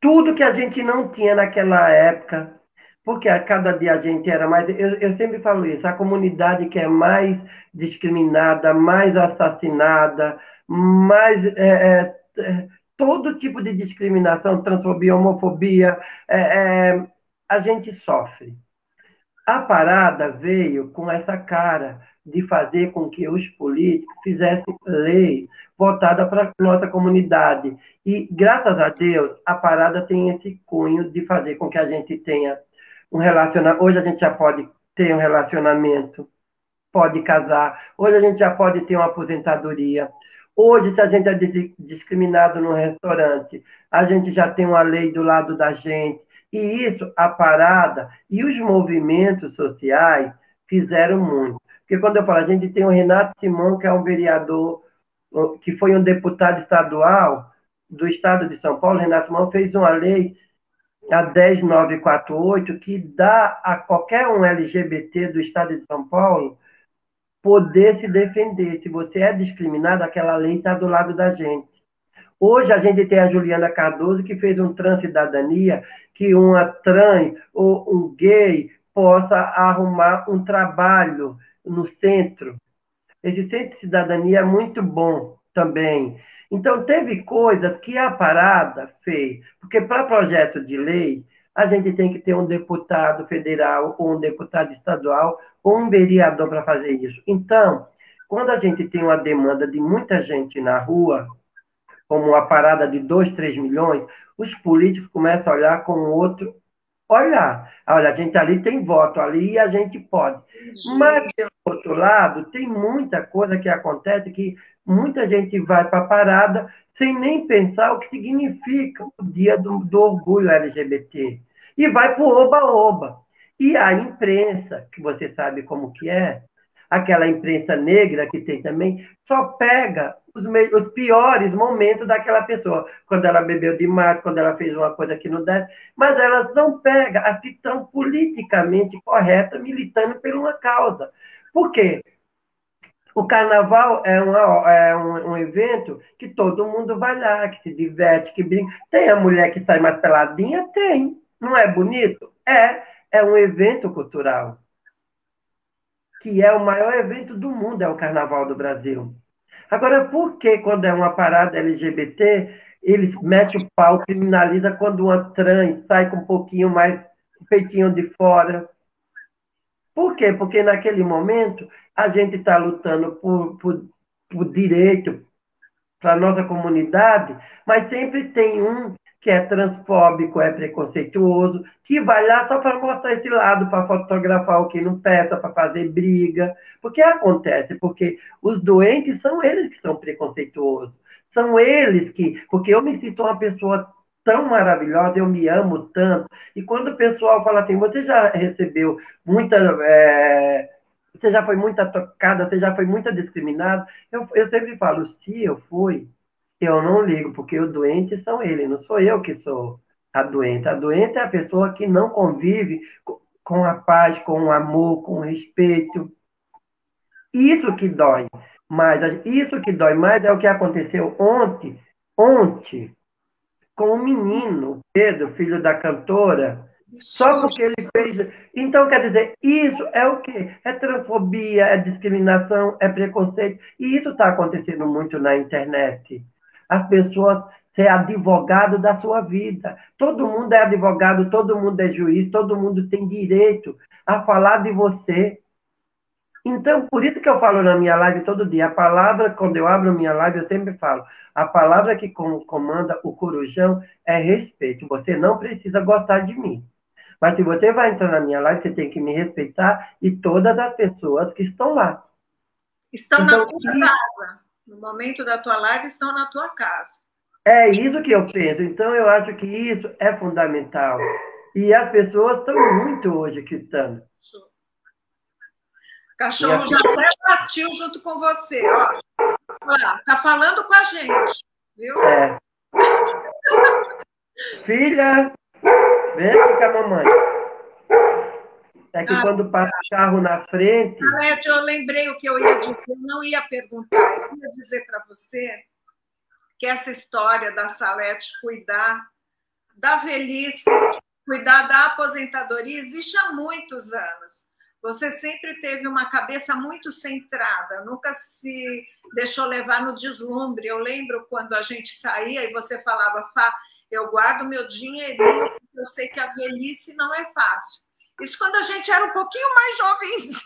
tudo que a gente não tinha naquela época, porque a cada dia a gente era mais. Eu, eu sempre falo isso, a comunidade que é mais discriminada, mais assassinada, mais. É, é, todo tipo de discriminação, transfobia, homofobia, é, é a gente sofre. A parada veio com essa cara de fazer com que os políticos fizessem lei voltada para nossa comunidade. E, graças a Deus, a parada tem esse cunho de fazer com que a gente tenha um relacionamento. Hoje a gente já pode ter um relacionamento, pode casar, hoje a gente já pode ter uma aposentadoria. Hoje, se a gente é discriminado no restaurante, a gente já tem uma lei do lado da gente. E isso, a parada e os movimentos sociais fizeram muito. Porque quando eu falo, a gente tem o Renato Simão, que é um vereador, que foi um deputado estadual do estado de São Paulo, Renato Simão fez uma lei, a 10948, que dá a qualquer um LGBT do estado de São Paulo poder se defender. Se você é discriminado, aquela lei está do lado da gente. Hoje a gente tem a Juliana Cardoso, que fez um transcidadania, que uma trans ou um gay possa arrumar um trabalho no centro. Esse centro de cidadania é muito bom também. Então, teve coisas que a parada fez, porque para projeto de lei, a gente tem que ter um deputado federal, ou um deputado estadual, ou um vereador para fazer isso. Então, quando a gente tem uma demanda de muita gente na rua, como uma parada de 2, 3 milhões, os políticos começam a olhar com outro olhar. Olha, a gente ali tem voto, ali a gente pode. Mas, pelo outro lado, tem muita coisa que acontece que muita gente vai para a parada sem nem pensar o que significa o dia do, do orgulho LGBT. E vai para o oba-oba. E a imprensa, que você sabe como que é, aquela imprensa negra que tem também, só pega os, os, piores momentos daquela pessoa, quando ela bebeu demais, quando ela fez uma coisa que não deve, mas elas não pegam as que estão politicamente corretas, militando por uma causa. Por quê? O carnaval é, uma, é um, um, evento que todo mundo vai lá, que se diverte, que brinca. Tem a mulher que sai mais peladinha? Tem. Não é bonito? É. É um evento cultural. Que é o maior evento do mundo, é o Carnaval do Brasil. Agora, por que quando é uma parada LGBT, eles metem o pau, criminaliza quando uma trans sai com um pouquinho mais peitinho de fora? Por quê? Porque naquele momento a gente está lutando por, por, por direito para a nossa comunidade, mas sempre tem um que é transfóbico, é preconceituoso, que vai lá só para mostrar esse lado, para fotografar o que não peça, para fazer briga. Porque acontece, porque os doentes são eles que são preconceituosos. São eles que. Porque eu me sinto uma pessoa tão maravilhosa, eu me amo tanto. E quando o pessoal fala assim, você já recebeu muita. É, você já foi muito tocada, você já foi muito discriminada. Eu, eu sempre falo, se eu fui, eu não ligo, porque os doentes são eles, não sou eu que sou a doente. A doente é a pessoa que não convive com a paz, com o amor, com o respeito. Isso que dói mais. Isso que dói mais é o que aconteceu ontem, ontem, com o menino, Pedro, filho da cantora, só porque ele fez. Então, quer dizer, isso é o quê? É transfobia, é discriminação, é preconceito. E isso está acontecendo muito na internet as pessoas ser advogado da sua vida. Todo mundo é advogado, todo mundo é juiz, todo mundo tem direito a falar de você. Então, por isso que eu falo na minha live todo dia, a palavra, quando eu abro minha live, eu sempre falo, a palavra que comanda o corujão é respeito. Você não precisa gostar de mim. Mas se você vai entrar na minha live, você tem que me respeitar e todas as pessoas que estão lá. Estão então, na tua casa no momento da tua live estão na tua casa. É isso que eu penso. Então, eu acho que isso é fundamental. E as pessoas estão muito hoje gritando. Cachorro já até partiu junto com você, ó. Olha, tá falando com a gente, viu? É. Filha, vem aqui com a mamãe. É que ah, quando passa o carro na frente. Alete, eu lembrei o que eu ia dizer, eu não ia perguntar, eu ia dizer para você que essa história da Salete cuidar da velhice, cuidar da aposentadoria, existe há muitos anos. Você sempre teve uma cabeça muito centrada, nunca se deixou levar no deslumbre. Eu lembro quando a gente saía e você falava, Fá, eu guardo meu dinheirinho, eu sei que a velhice não é fácil. Isso quando a gente era um pouquinho mais jovens.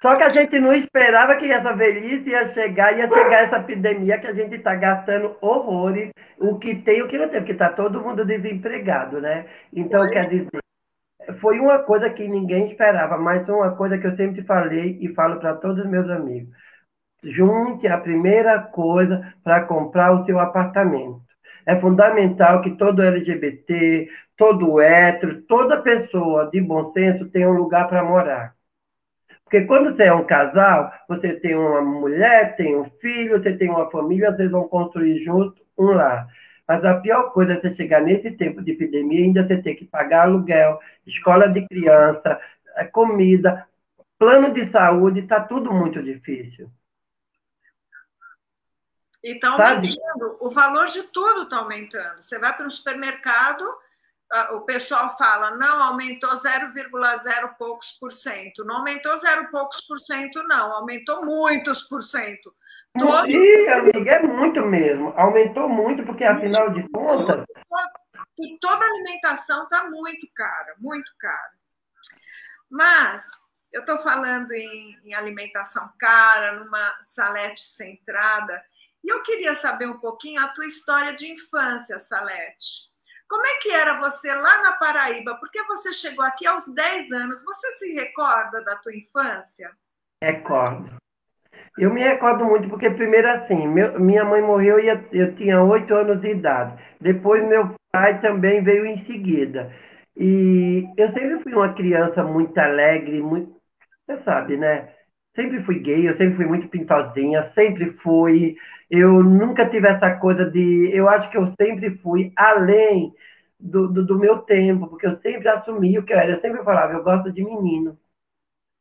Só que a gente não esperava que essa velhice ia chegar, ia chegar essa epidemia que a gente está gastando horrores, o que tem e o que não tem, porque está todo mundo desempregado, né? Então, foi. quer dizer, foi uma coisa que ninguém esperava, mas uma coisa que eu sempre falei e falo para todos os meus amigos. Junte a primeira coisa para comprar o seu apartamento. É fundamental que todo LGBT, todo hétero, toda pessoa de bom senso tenha um lugar para morar. Porque quando você é um casal, você tem uma mulher, tem um filho, você tem uma família, vocês vão construir junto um lar. Mas a pior coisa é você chegar nesse tempo de epidemia e ainda você ter que pagar aluguel, escola de criança, eh, comida, plano de saúde, está tudo muito difícil. E está aumentando, o valor de tudo está aumentando. Você vai para um supermercado, o pessoal fala, não, aumentou 0,0 poucos por cento. Não aumentou zero poucos por cento, não, aumentou muitos por cento. Todo... Ih, amiga, é muito mesmo. Aumentou muito, porque afinal de contas. Toda alimentação está muito cara, muito cara. Mas eu estou falando em, em alimentação cara, numa salete centrada. E eu queria saber um pouquinho a tua história de infância, Salete. Como é que era você lá na Paraíba? Porque você chegou aqui aos 10 anos. Você se recorda da tua infância? Recordo. Eu me recordo muito, porque primeiro assim, meu, minha mãe morreu e eu tinha oito anos de idade. Depois meu pai também veio em seguida. E eu sempre fui uma criança muito alegre, muito. Você sabe, né? Sempre fui gay, eu sempre fui muito pintosinha, sempre fui. Eu nunca tive essa coisa de. Eu acho que eu sempre fui além do, do, do meu tempo, porque eu sempre assumi o que eu era. Eu sempre falava, eu gosto de menino.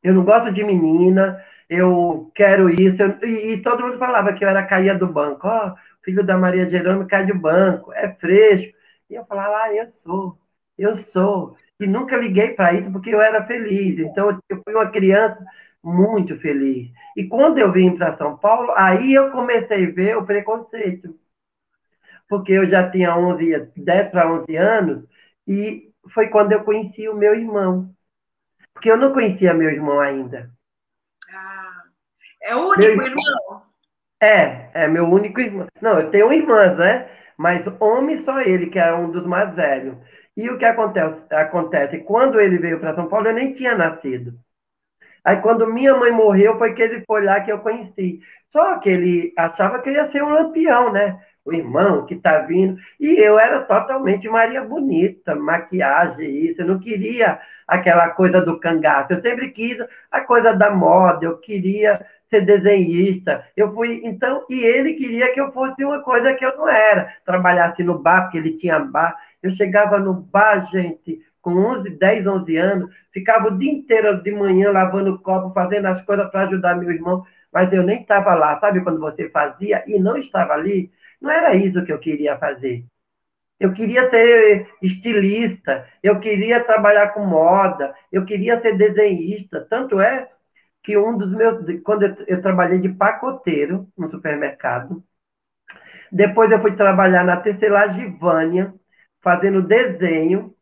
Eu não gosto de menina, eu quero isso. Eu, e, e, todo mundo falava que eu era caía do banco. Ó, oh, filho da Maria Jerônimo cai do banco, é fresco. E eu falava, ah, eu sou, eu sou. E nunca liguei para isso porque eu era feliz. Então, eu fui uma criança muito feliz. E quando eu vim para São Paulo, aí eu comecei a ver o preconceito. Porque eu já tinha 11, 10 para 11 anos, e foi quando eu conheci o meu irmão. Porque eu não conhecia meu irmão ainda. Ah, é o único meu irmão? É, é meu único irmão. Não, eu tenho irmãs, né? Mas homem só ele, que é um dos mais velhos. E o que acontece? acontece quando ele veio para São Paulo, eu nem tinha nascido. Aí quando minha mãe morreu, foi que ele foi lá que eu conheci. Só que ele achava que ia ser um lampião, né? O irmão que tá vindo. E eu era totalmente Maria Bonita, maquiagem, isso. Eu não queria aquela coisa do cangaço. Eu sempre quis a coisa da moda. Eu queria ser desenhista. Eu fui, então, e ele queria que eu fosse uma coisa que eu não era. Trabalhasse no bar, porque ele tinha bar. Eu chegava no bar, gente, com 11, 10, 11 anos, ficava o dia inteiro de manhã lavando copo, fazendo as coisas para ajudar meu irmão, mas eu nem estava lá. Sabe quando você fazia e não estava ali? Não era isso que eu queria fazer. Eu queria ser estilista, eu queria trabalhar com moda, eu queria ser desenhista. Tanto é que um dos meus. Quando eu, eu trabalhei de pacoteiro no supermercado, depois eu fui trabalhar na tecelagem fazendo desenho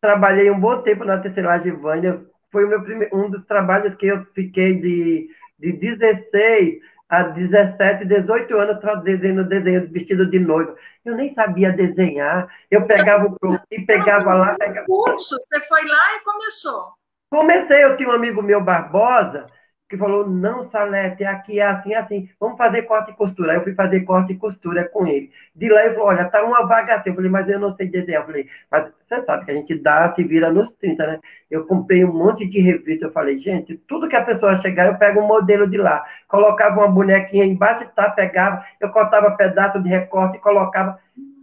Trabalhei um bom tempo na tecelagem Vânia. Foi o meu primeiro, um dos trabalhos que eu fiquei de, de 16 a 17, 18 anos fazendo desenho de vestido de noiva. Eu nem sabia desenhar. Eu pegava o e pegava lá. Pegava... Curso, você foi lá e começou. Comecei, eu tinha um amigo meu, Barbosa, que falou, não, Salete, aqui é assim, assim, vamos fazer corte e costura. Aí eu fui fazer corte e costura com ele. De lá ele falou, olha, tá uma vaga assim. Eu falei, mas eu não sei desenhar. Eu falei, mas você sabe que a gente dá, se vira nos 30, né? Eu comprei um monte de revista, eu falei, gente, tudo que a pessoa chegar, eu pego um modelo de lá. Colocava uma bonequinha embaixo, tá, pegava, eu cortava pedaço de recorte e colocava.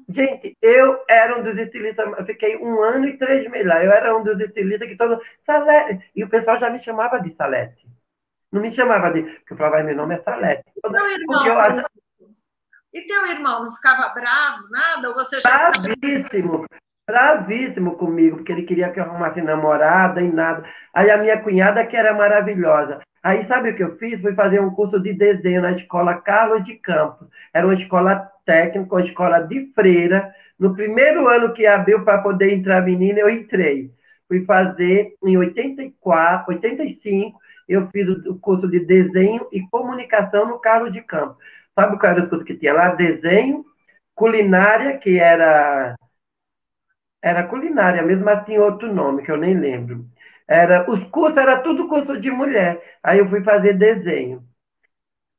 Gente, eu era um dos estilistas, eu fiquei um ano e três meses lá. Eu era um dos estilistas que todo. Salete. E o pessoal já me chamava de Salete. Não me chamava de. Porque eu falava, meu nome é Salete. Teu irmão, eu... E teu irmão não ficava bravo, nada? Ou você já Bravíssimo, bravíssimo comigo, porque ele queria que eu arrumasse namorada e nada. Aí a minha cunhada, que era maravilhosa. Aí sabe o que eu fiz? Fui fazer um curso de desenho na escola Carlos de Campos. Era uma escola técnica, uma escola de freira. No primeiro ano que abriu para poder entrar menina, eu entrei. Fui fazer em 84, 85, eu fiz o curso de desenho e comunicação no Carlos de Campos. Sabe qual era o curso que tinha lá? Desenho, culinária, que era. Era culinária mesmo, mas tinha outro nome, que eu nem lembro. Era, os cursos era tudo curso de mulher. Aí eu fui fazer desenho.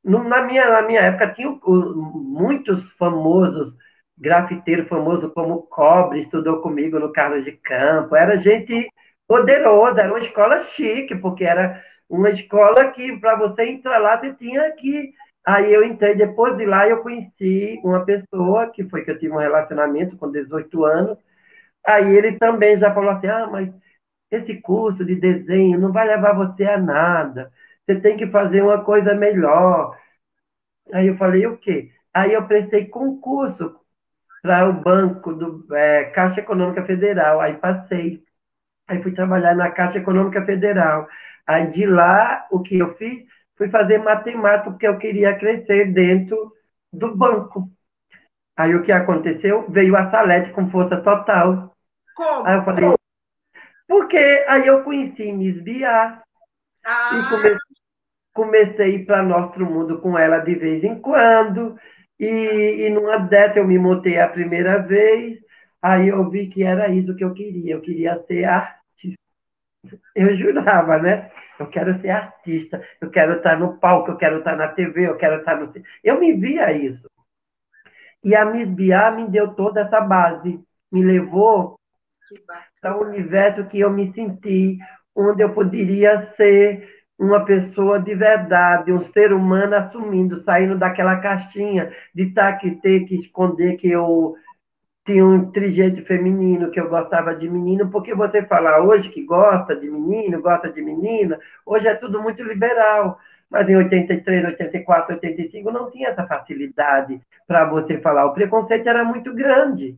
Na minha, na minha época, tinha muitos famosos, grafiteiros famosos como Cobre, estudou comigo no Carlos de Campo. Era gente poderosa, era uma escola chique, porque era uma escola que, para você entrar lá, você tinha que. Aí eu entrei, depois de lá, eu conheci uma pessoa, que foi que eu tive um relacionamento com 18 anos. Aí ele também já falou assim: ah, mas esse curso de desenho não vai levar você a nada. Você tem que fazer uma coisa melhor. Aí eu falei: o quê? Aí eu prestei concurso para o banco do é, Caixa Econômica Federal. Aí passei. Aí fui trabalhar na Caixa Econômica Federal. Aí de lá, o que eu fiz? Fui fazer matemática, porque eu queria crescer dentro do banco. Aí o que aconteceu? Veio a Salete com força total. Como? Aí eu falei, porque aí eu conheci Miss Bia. Ah. E comecei, comecei a ir para Nosso Mundo com ela de vez em quando. E, e numa dessas eu me montei a primeira vez. Aí eu vi que era isso que eu queria. Eu queria ser artista. Eu jurava, né? Eu quero ser artista, eu quero estar no palco, eu quero estar na TV, eu quero estar no. Eu me via isso. E a Miss Bia me deu toda essa base, me levou Então, o universo que eu me senti, onde eu poderia ser uma pessoa de verdade, um ser humano assumindo, saindo daquela caixinha de estar tá que ter que esconder que eu tinha um trijeito feminino, que eu gostava de menino, porque você falar hoje que gosta de menino, gosta de menina, hoje é tudo muito liberal. Mas em 83, 84, 85 não tinha essa facilidade para você falar. O preconceito era muito grande.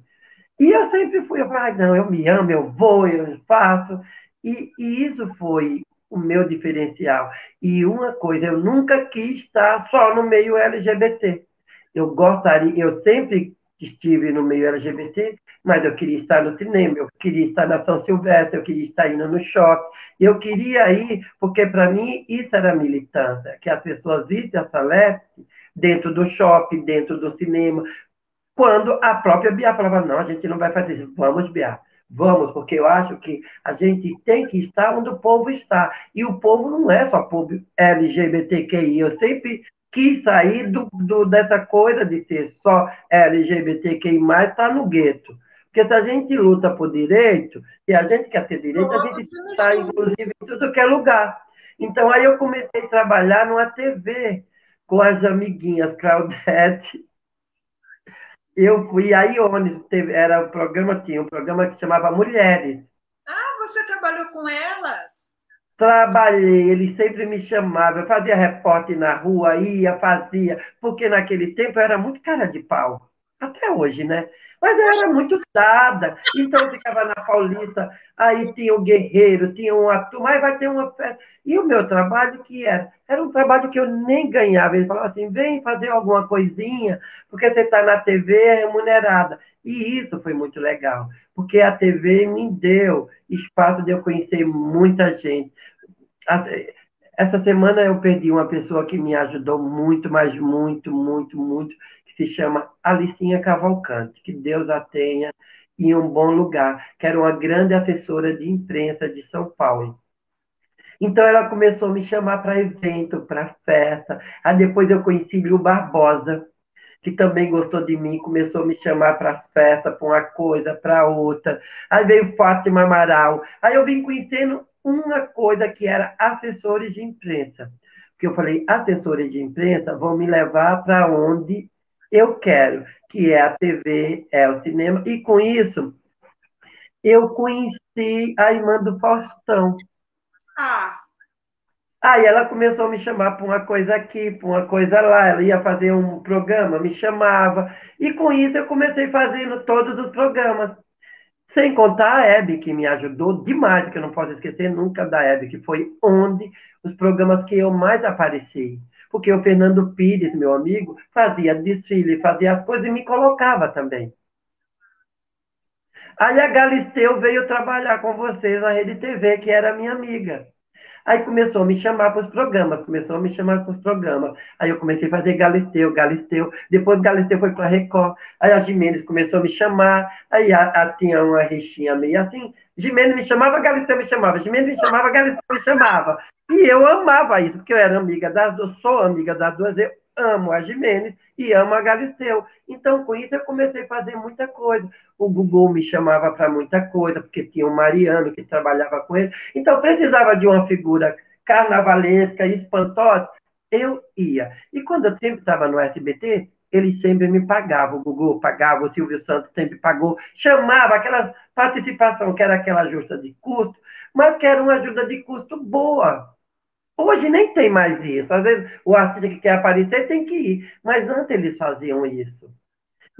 E eu sempre fui, eu falei, ah, não, eu me amo, eu vou, eu faço. E, e isso foi o meu diferencial. E uma coisa, eu nunca quis estar só no meio LGBT. Eu gostaria, eu sempre estive no meio LGBT, mas eu queria estar no cinema, eu queria estar na São Silvestre, eu queria estar indo no shopping, eu queria ir, porque para mim isso era militância, que as pessoas vissem a Salete dentro do shopping, dentro do cinema, quando a própria Bia falava, não, a gente não vai fazer isso, vamos, Bia, vamos, porque eu acho que a gente tem que estar onde o povo está, e o povo não é só povo LGBTQI, eu sempre quis sair do, do, dessa coisa de ser só LGBTQI+, está no gueto. Porque se a gente luta por direito, e a gente quer ter direito, a gente está, inclusive, em tudo que é lugar. Então, aí eu comecei a trabalhar numa TV com as amiguinhas Claudete. Eu fui, aí onde teve, era o programa, tinha um programa que chamava Mulheres. Ah, você trabalhou com elas? Trabalhei, ele sempre me chamava, eu fazia repórter na rua, ia, fazia, porque naquele tempo eu era muito cara de pau, até hoje, né? Mas eu era muito dada, então eu ficava na Paulista, aí tinha o Guerreiro, tinha um ator, mas vai ter uma festa. E o meu trabalho que era? Era um trabalho que eu nem ganhava. Ele falava assim, vem fazer alguma coisinha, porque você está na TV remunerada. E isso foi muito legal, porque a TV me deu espaço de eu conhecer muita gente. Essa semana eu perdi uma pessoa que me ajudou muito, mas muito, muito, muito, que se chama Alicinha Cavalcante. Que Deus a tenha em um bom lugar, que era uma grande assessora de imprensa de São Paulo. Então ela começou a me chamar para evento, para festa. Aí depois eu conheci Liu Barbosa, que também gostou de mim, começou a me chamar para festa, para uma coisa, para outra. Aí veio Fátima Amaral. Aí eu vim conhecendo uma coisa que era assessores de imprensa. Porque eu falei, assessores de imprensa vão me levar para onde eu quero, que é a TV, é o cinema. E com isso, eu conheci a irmã do Faustão. Ah, Aí ela começou a me chamar para uma coisa aqui, para uma coisa lá. Ela ia fazer um programa, me chamava. E com isso eu comecei fazendo todos os programas. Sem contar a Hebe, que me ajudou demais, que eu não posso esquecer nunca da Hebe, que foi onde os programas que eu mais apareci. Porque o Fernando Pires, meu amigo, fazia desfile, fazia as coisas e me colocava também. Aí a Galisteu veio trabalhar com vocês na Rede TV, que era minha amiga. Aí começou a me chamar para os programas, começou a me chamar para os programas. Aí eu comecei a fazer Galisteu, Galisteu. Depois Galisteu foi para Record. Aí a Jimenez começou a me chamar. Aí a, a, tinha uma rixinha meio assim. Jimenez me chamava, Galisteu me chamava. Jimenez me chamava, Galisteu me chamava. E eu amava isso, porque eu era amiga das duas, sou amiga das duas. Eu amo a Jimenez e amo a Galisteu. Então, com isso, eu comecei a fazer muita coisa. O Google me chamava para muita coisa, porque tinha o Mariano que trabalhava com ele. Então, precisava de uma figura carnavalesca, espantosa, eu ia. E quando eu sempre estava no SBT, ele sempre me pagava, o Google pagava, o Silvio Santos sempre pagou, chamava aquela participação que era aquela ajuda de custo, mas que era uma ajuda de custo boa. Hoje nem tem mais isso. Às vezes o artista que quer aparecer tem que ir, mas antes eles faziam isso.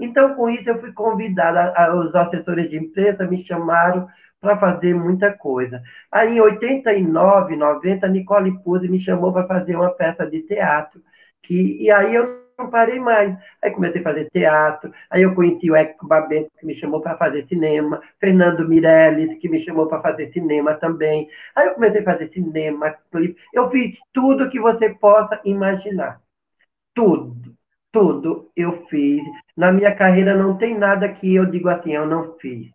Então, com isso, eu fui convidada, os assessores de imprensa me chamaram para fazer muita coisa. Aí, em 89, 90, Nicole Puzzi me chamou para fazer uma peça de teatro, que, e aí eu não parei mais. Aí comecei a fazer teatro, aí eu conheci o Érico Babento, que me chamou para fazer cinema, Fernando Mirelles, que me chamou para fazer cinema também. Aí eu comecei a fazer cinema, clipe. Eu fiz tudo que você possa imaginar. Tudo, tudo eu fiz. Na minha carreira não tem nada que eu digo assim, eu não fiz.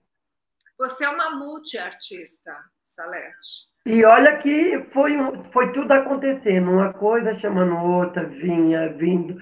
Você é uma multiartista, Salete. E olha que foi, foi tudo acontecendo, uma coisa chamando outra, vinha, vindo.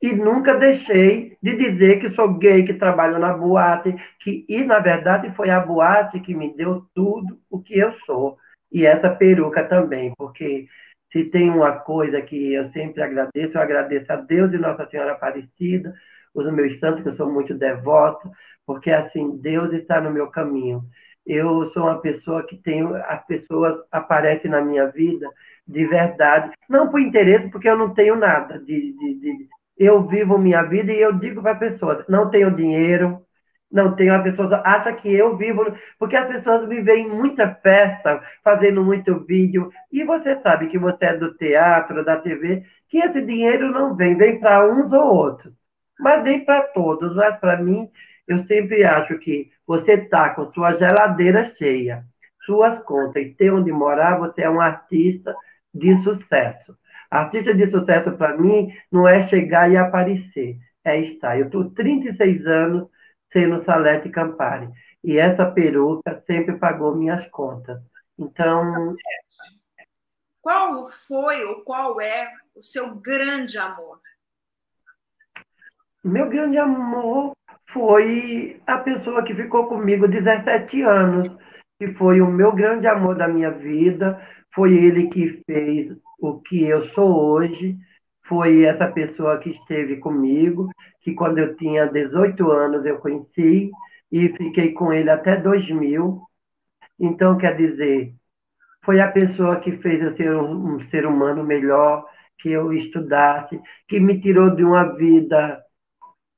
E nunca deixei de dizer que sou gay, que trabalho na boate, que, e na verdade foi a boate que me deu tudo o que eu sou. E essa peruca também, porque se tem uma coisa que eu sempre agradeço, eu agradeço a Deus e Nossa Senhora Aparecida, os meus santos, que eu sou muito devoto, porque assim, Deus está no meu caminho. Eu sou uma pessoa que tenho, as pessoas aparecem na minha vida de verdade, não por interesse, porque eu não tenho nada. De, de, de eu vivo minha vida e eu digo para as pessoas: não tenho dinheiro, não tenho. As pessoas acham que eu vivo, porque as pessoas me veem em muita festa, fazendo muito vídeo, e você sabe que você é do teatro, da TV, que esse dinheiro não vem, vem para uns ou outros, mas vem para todos. Mas para mim, eu sempre acho que você está com sua geladeira cheia, suas contas e ter onde morar, você é um artista de sucesso. Artista de sucesso, para mim, não é chegar e aparecer, é estar. Eu estou 36 anos sendo Salete Campari. E essa peruca sempre pagou minhas contas. Então. Qual foi ou qual é o seu grande amor? Meu grande amor foi a pessoa que ficou comigo 17 anos, que foi o meu grande amor da minha vida, foi ele que fez o que eu sou hoje, foi essa pessoa que esteve comigo, que quando eu tinha 18 anos eu conheci e fiquei com ele até 2000. Então, quer dizer, foi a pessoa que fez eu ser um, um ser humano melhor, que eu estudasse, que me tirou de uma vida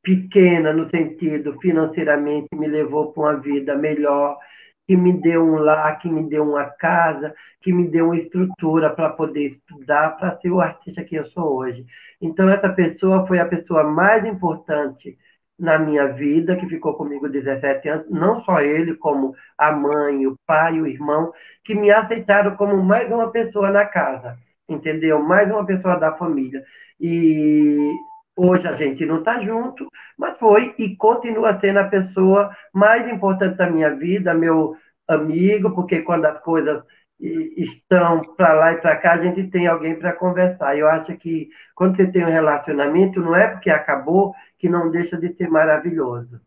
pequena no sentido financeiramente, me levou para uma vida melhor, que me deu um lar, que me deu uma casa, que me deu uma estrutura para poder estudar, para ser o artista que eu sou hoje. Então, essa pessoa foi a pessoa mais importante na minha vida, que ficou comigo 17 anos, não só ele, como a mãe, o pai, o irmão, que me aceitaram como mais uma pessoa na casa, entendeu? Mais uma pessoa da família. E Hoje a gente não está junto, mas foi e continua sendo a pessoa mais importante da minha vida, meu amigo, porque quando as coisas estão para lá e para cá, a gente tem alguém para conversar. Eu acho que quando você tem um relacionamento, não é porque acabou que não deixa de ser maravilhoso.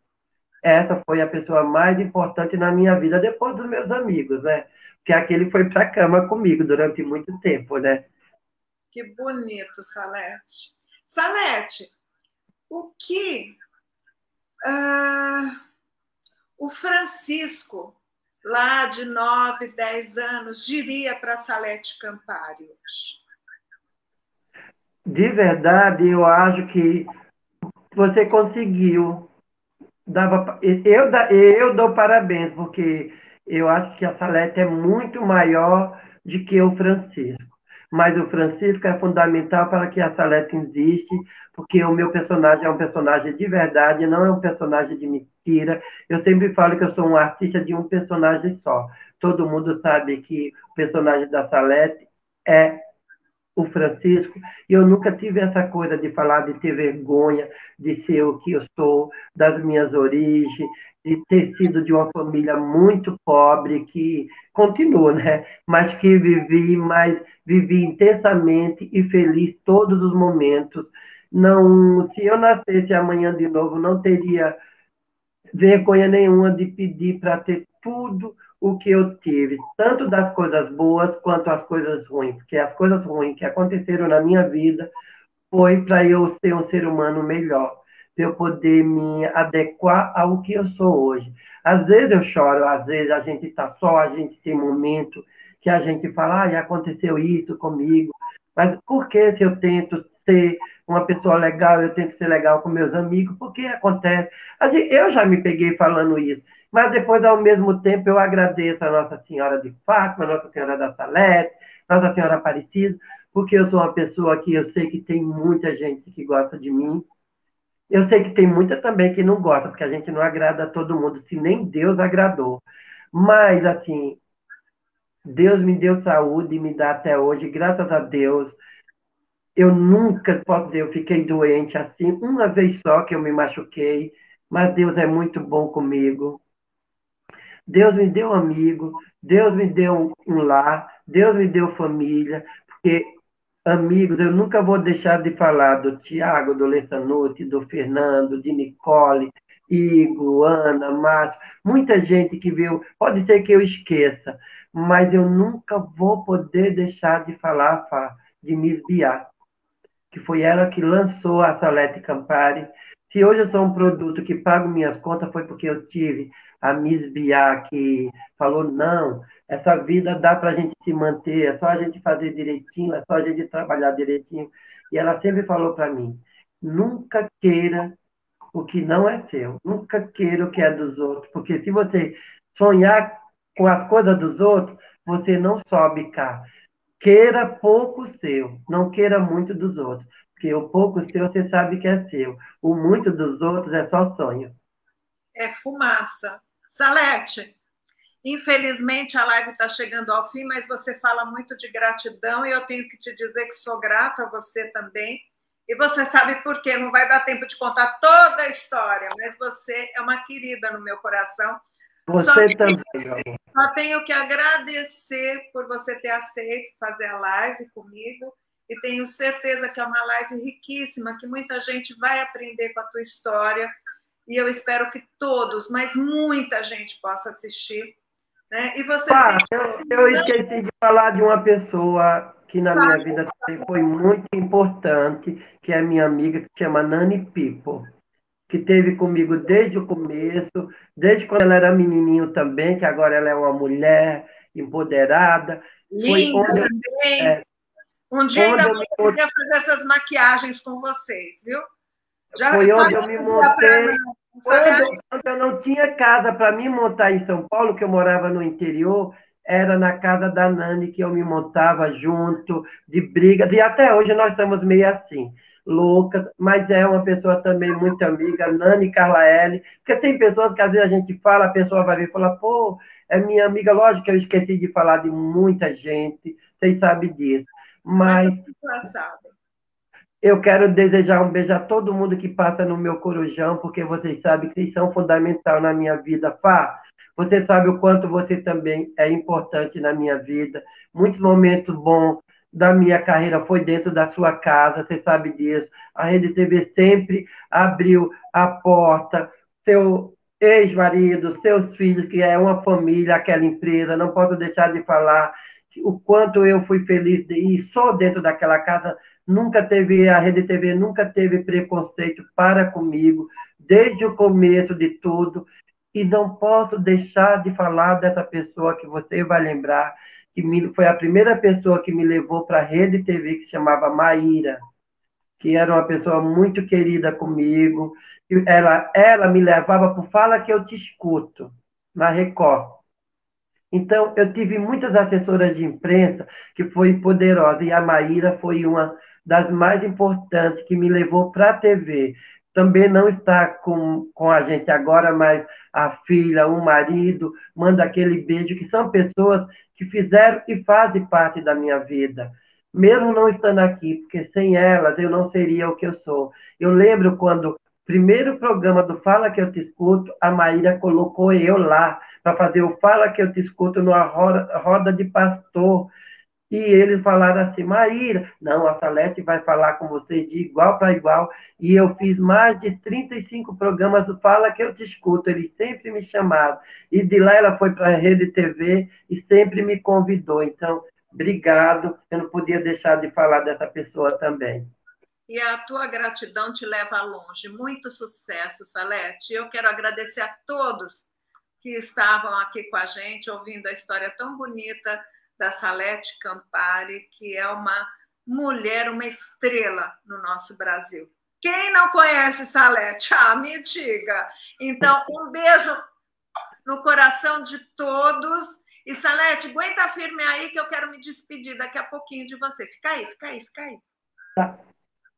Essa foi a pessoa mais importante na minha vida, depois dos meus amigos, né? Porque aquele foi para a cama comigo durante muito tempo, né? Que bonito, Salete. Salete, o que uh, o Francisco, lá de 9, 10 anos, diria para Salete Campari? De verdade, eu acho que você conseguiu. Dava, eu, eu dou parabéns, porque eu acho que a Salete é muito maior do que o Francisco mas o Francisco é fundamental para que a Salete existe, porque o meu personagem é um personagem de verdade, não é um personagem de mentira. Eu sempre falo que eu sou um artista de um personagem só. Todo mundo sabe que o personagem da Salete é o Francisco, e eu nunca tive essa coisa de falar, de ter vergonha de ser o que eu sou, das minhas origens, de ter sido de uma família muito pobre, que continua, né? Mas que vivi, mas vivi intensamente e feliz todos os momentos. Não, se eu nascesse amanhã de novo, não teria vergonha nenhuma de pedir para ter tudo o que eu tive, tanto das coisas boas quanto as coisas ruins, porque as coisas ruins que aconteceram na minha vida foi para eu ser um ser humano melhor, para eu poder me adequar ao que eu sou hoje. Às vezes eu choro, às vezes a gente está só, a gente tem momento que a gente fala, ah, aconteceu isso comigo, mas por que se eu tento ser uma pessoa legal, eu tento ser legal com meus amigos, por que acontece? Eu já me peguei falando isso, mas depois, ao mesmo tempo, eu agradeço a Nossa Senhora de Fátima, a Nossa Senhora da Salete, Nossa Senhora Aparecida, porque eu sou uma pessoa que eu sei que tem muita gente que gosta de mim. Eu sei que tem muita também que não gosta, porque a gente não agrada a todo mundo, se nem Deus agradou. Mas, assim, Deus me deu saúde e me dá até hoje, graças a Deus. Eu nunca, posso dizer, eu fiquei doente assim, uma vez só que eu me machuquei, mas Deus é muito bom comigo. Deus me deu amigo, Deus me deu um lar, Deus me deu família, porque amigos, eu nunca vou deixar de falar do Tiago, do Lessanuti, do Fernando, de Nicole, Igor, Ana, Márcio, muita gente que viu, pode ser que eu esqueça, mas eu nunca vou poder deixar de falar de Miss Biá, que foi ela que lançou a Salete Campari. Se hoje eu sou um produto que pago minhas contas, foi porque eu tive a Miss Biá que falou, não, essa vida dá para a gente se manter, é só a gente fazer direitinho, é só a gente trabalhar direitinho. E ela sempre falou para mim, nunca queira o que não é seu. Nunca queira o que é dos outros, porque se você sonhar com as coisas dos outros, você não sobe cá. Queira pouco seu, não queira muito dos outros, porque o pouco seu você sabe que é seu. O muito dos outros é só sonho. É fumaça. Salete, infelizmente a live está chegando ao fim, mas você fala muito de gratidão e eu tenho que te dizer que sou grata a você também e você sabe por quê, não vai dar tempo de contar toda a história, mas você é uma querida no meu coração. Você só também. Tenho, só tenho que agradecer por você ter aceito fazer a live comigo e tenho certeza que é uma live riquíssima, que muita gente vai aprender com a tua história e eu espero que todos, mas muita gente possa assistir. Né? E você ah, eu, eu esqueci de falar de uma pessoa que na minha vida foi muito importante, que é minha amiga, que se chama Nani Pipo, que teve comigo desde o começo, desde quando ela era menininho também, que agora ela é uma mulher empoderada. Linda também. É, um dia ainda vou poder fazer essas maquiagens com vocês, viu? Já foi onde eu me montei. Quando, quando eu não tinha casa para me montar em São Paulo, que eu morava no interior, era na casa da Nani que eu me montava junto, de briga, e até hoje nós estamos meio assim, loucas, mas é uma pessoa também muito amiga, Nani Carlaele, porque tem pessoas que às vezes a gente fala, a pessoa vai ver e fala, pô, é minha amiga, lógico que eu esqueci de falar de muita gente, vocês sabem disso, mas... Eu quero desejar um beijo a todo mundo que passa no meu corujão, porque vocês sabem que vocês são fundamental na minha vida. Fá, você sabe o quanto você também é importante na minha vida. Muitos momentos bons da minha carreira foi dentro da sua casa, você sabe disso. A Rede TV sempre abriu a porta. Seu ex-marido, seus filhos, que é uma família, aquela empresa, não posso deixar de falar o quanto eu fui feliz e sou dentro daquela casa. Nunca teve, a Rede TV nunca teve preconceito para comigo, desde o começo de tudo. E não posso deixar de falar dessa pessoa que você vai lembrar, que me, foi a primeira pessoa que me levou para a Rede TV, que se chamava Maíra, que era uma pessoa muito querida comigo. Ela, ela me levava por Fala que eu te escuto, na Record. Então, eu tive muitas assessoras de imprensa que foi poderosa, e a Maíra foi uma das mais importantes, que me levou para a TV também não está com, com a gente agora, mas a filha, o marido, manda aquele beijo, que são pessoas que fizeram e fazem parte da minha vida. Mesmo não estando aqui, porque sem elas eu não seria o que eu sou. Eu lembro quando primeiro programa do Fala Que Eu Te Escuto, a Maíra colocou eu lá para fazer o Fala Que Eu Te Escuto numa roda, roda de pastor. E eles falaram assim, Maíra, não, a Salete vai falar com você de igual para igual. E eu fiz mais de 35 programas do Fala que eu te escuto. Eles sempre me chamaram. E de lá ela foi para a Rede TV e sempre me convidou. Então, obrigado. Eu não podia deixar de falar dessa pessoa também. E a tua gratidão te leva longe. Muito sucesso, Salete. Eu quero agradecer a todos que estavam aqui com a gente, ouvindo a história tão bonita da Salete Campari, que é uma mulher, uma estrela no nosso Brasil. Quem não conhece Salete? Ah, me diga. Então, um beijo no coração de todos. E, Salete, aguenta firme aí que eu quero me despedir daqui a pouquinho de você. Fica aí, fica aí, fica aí. Tá.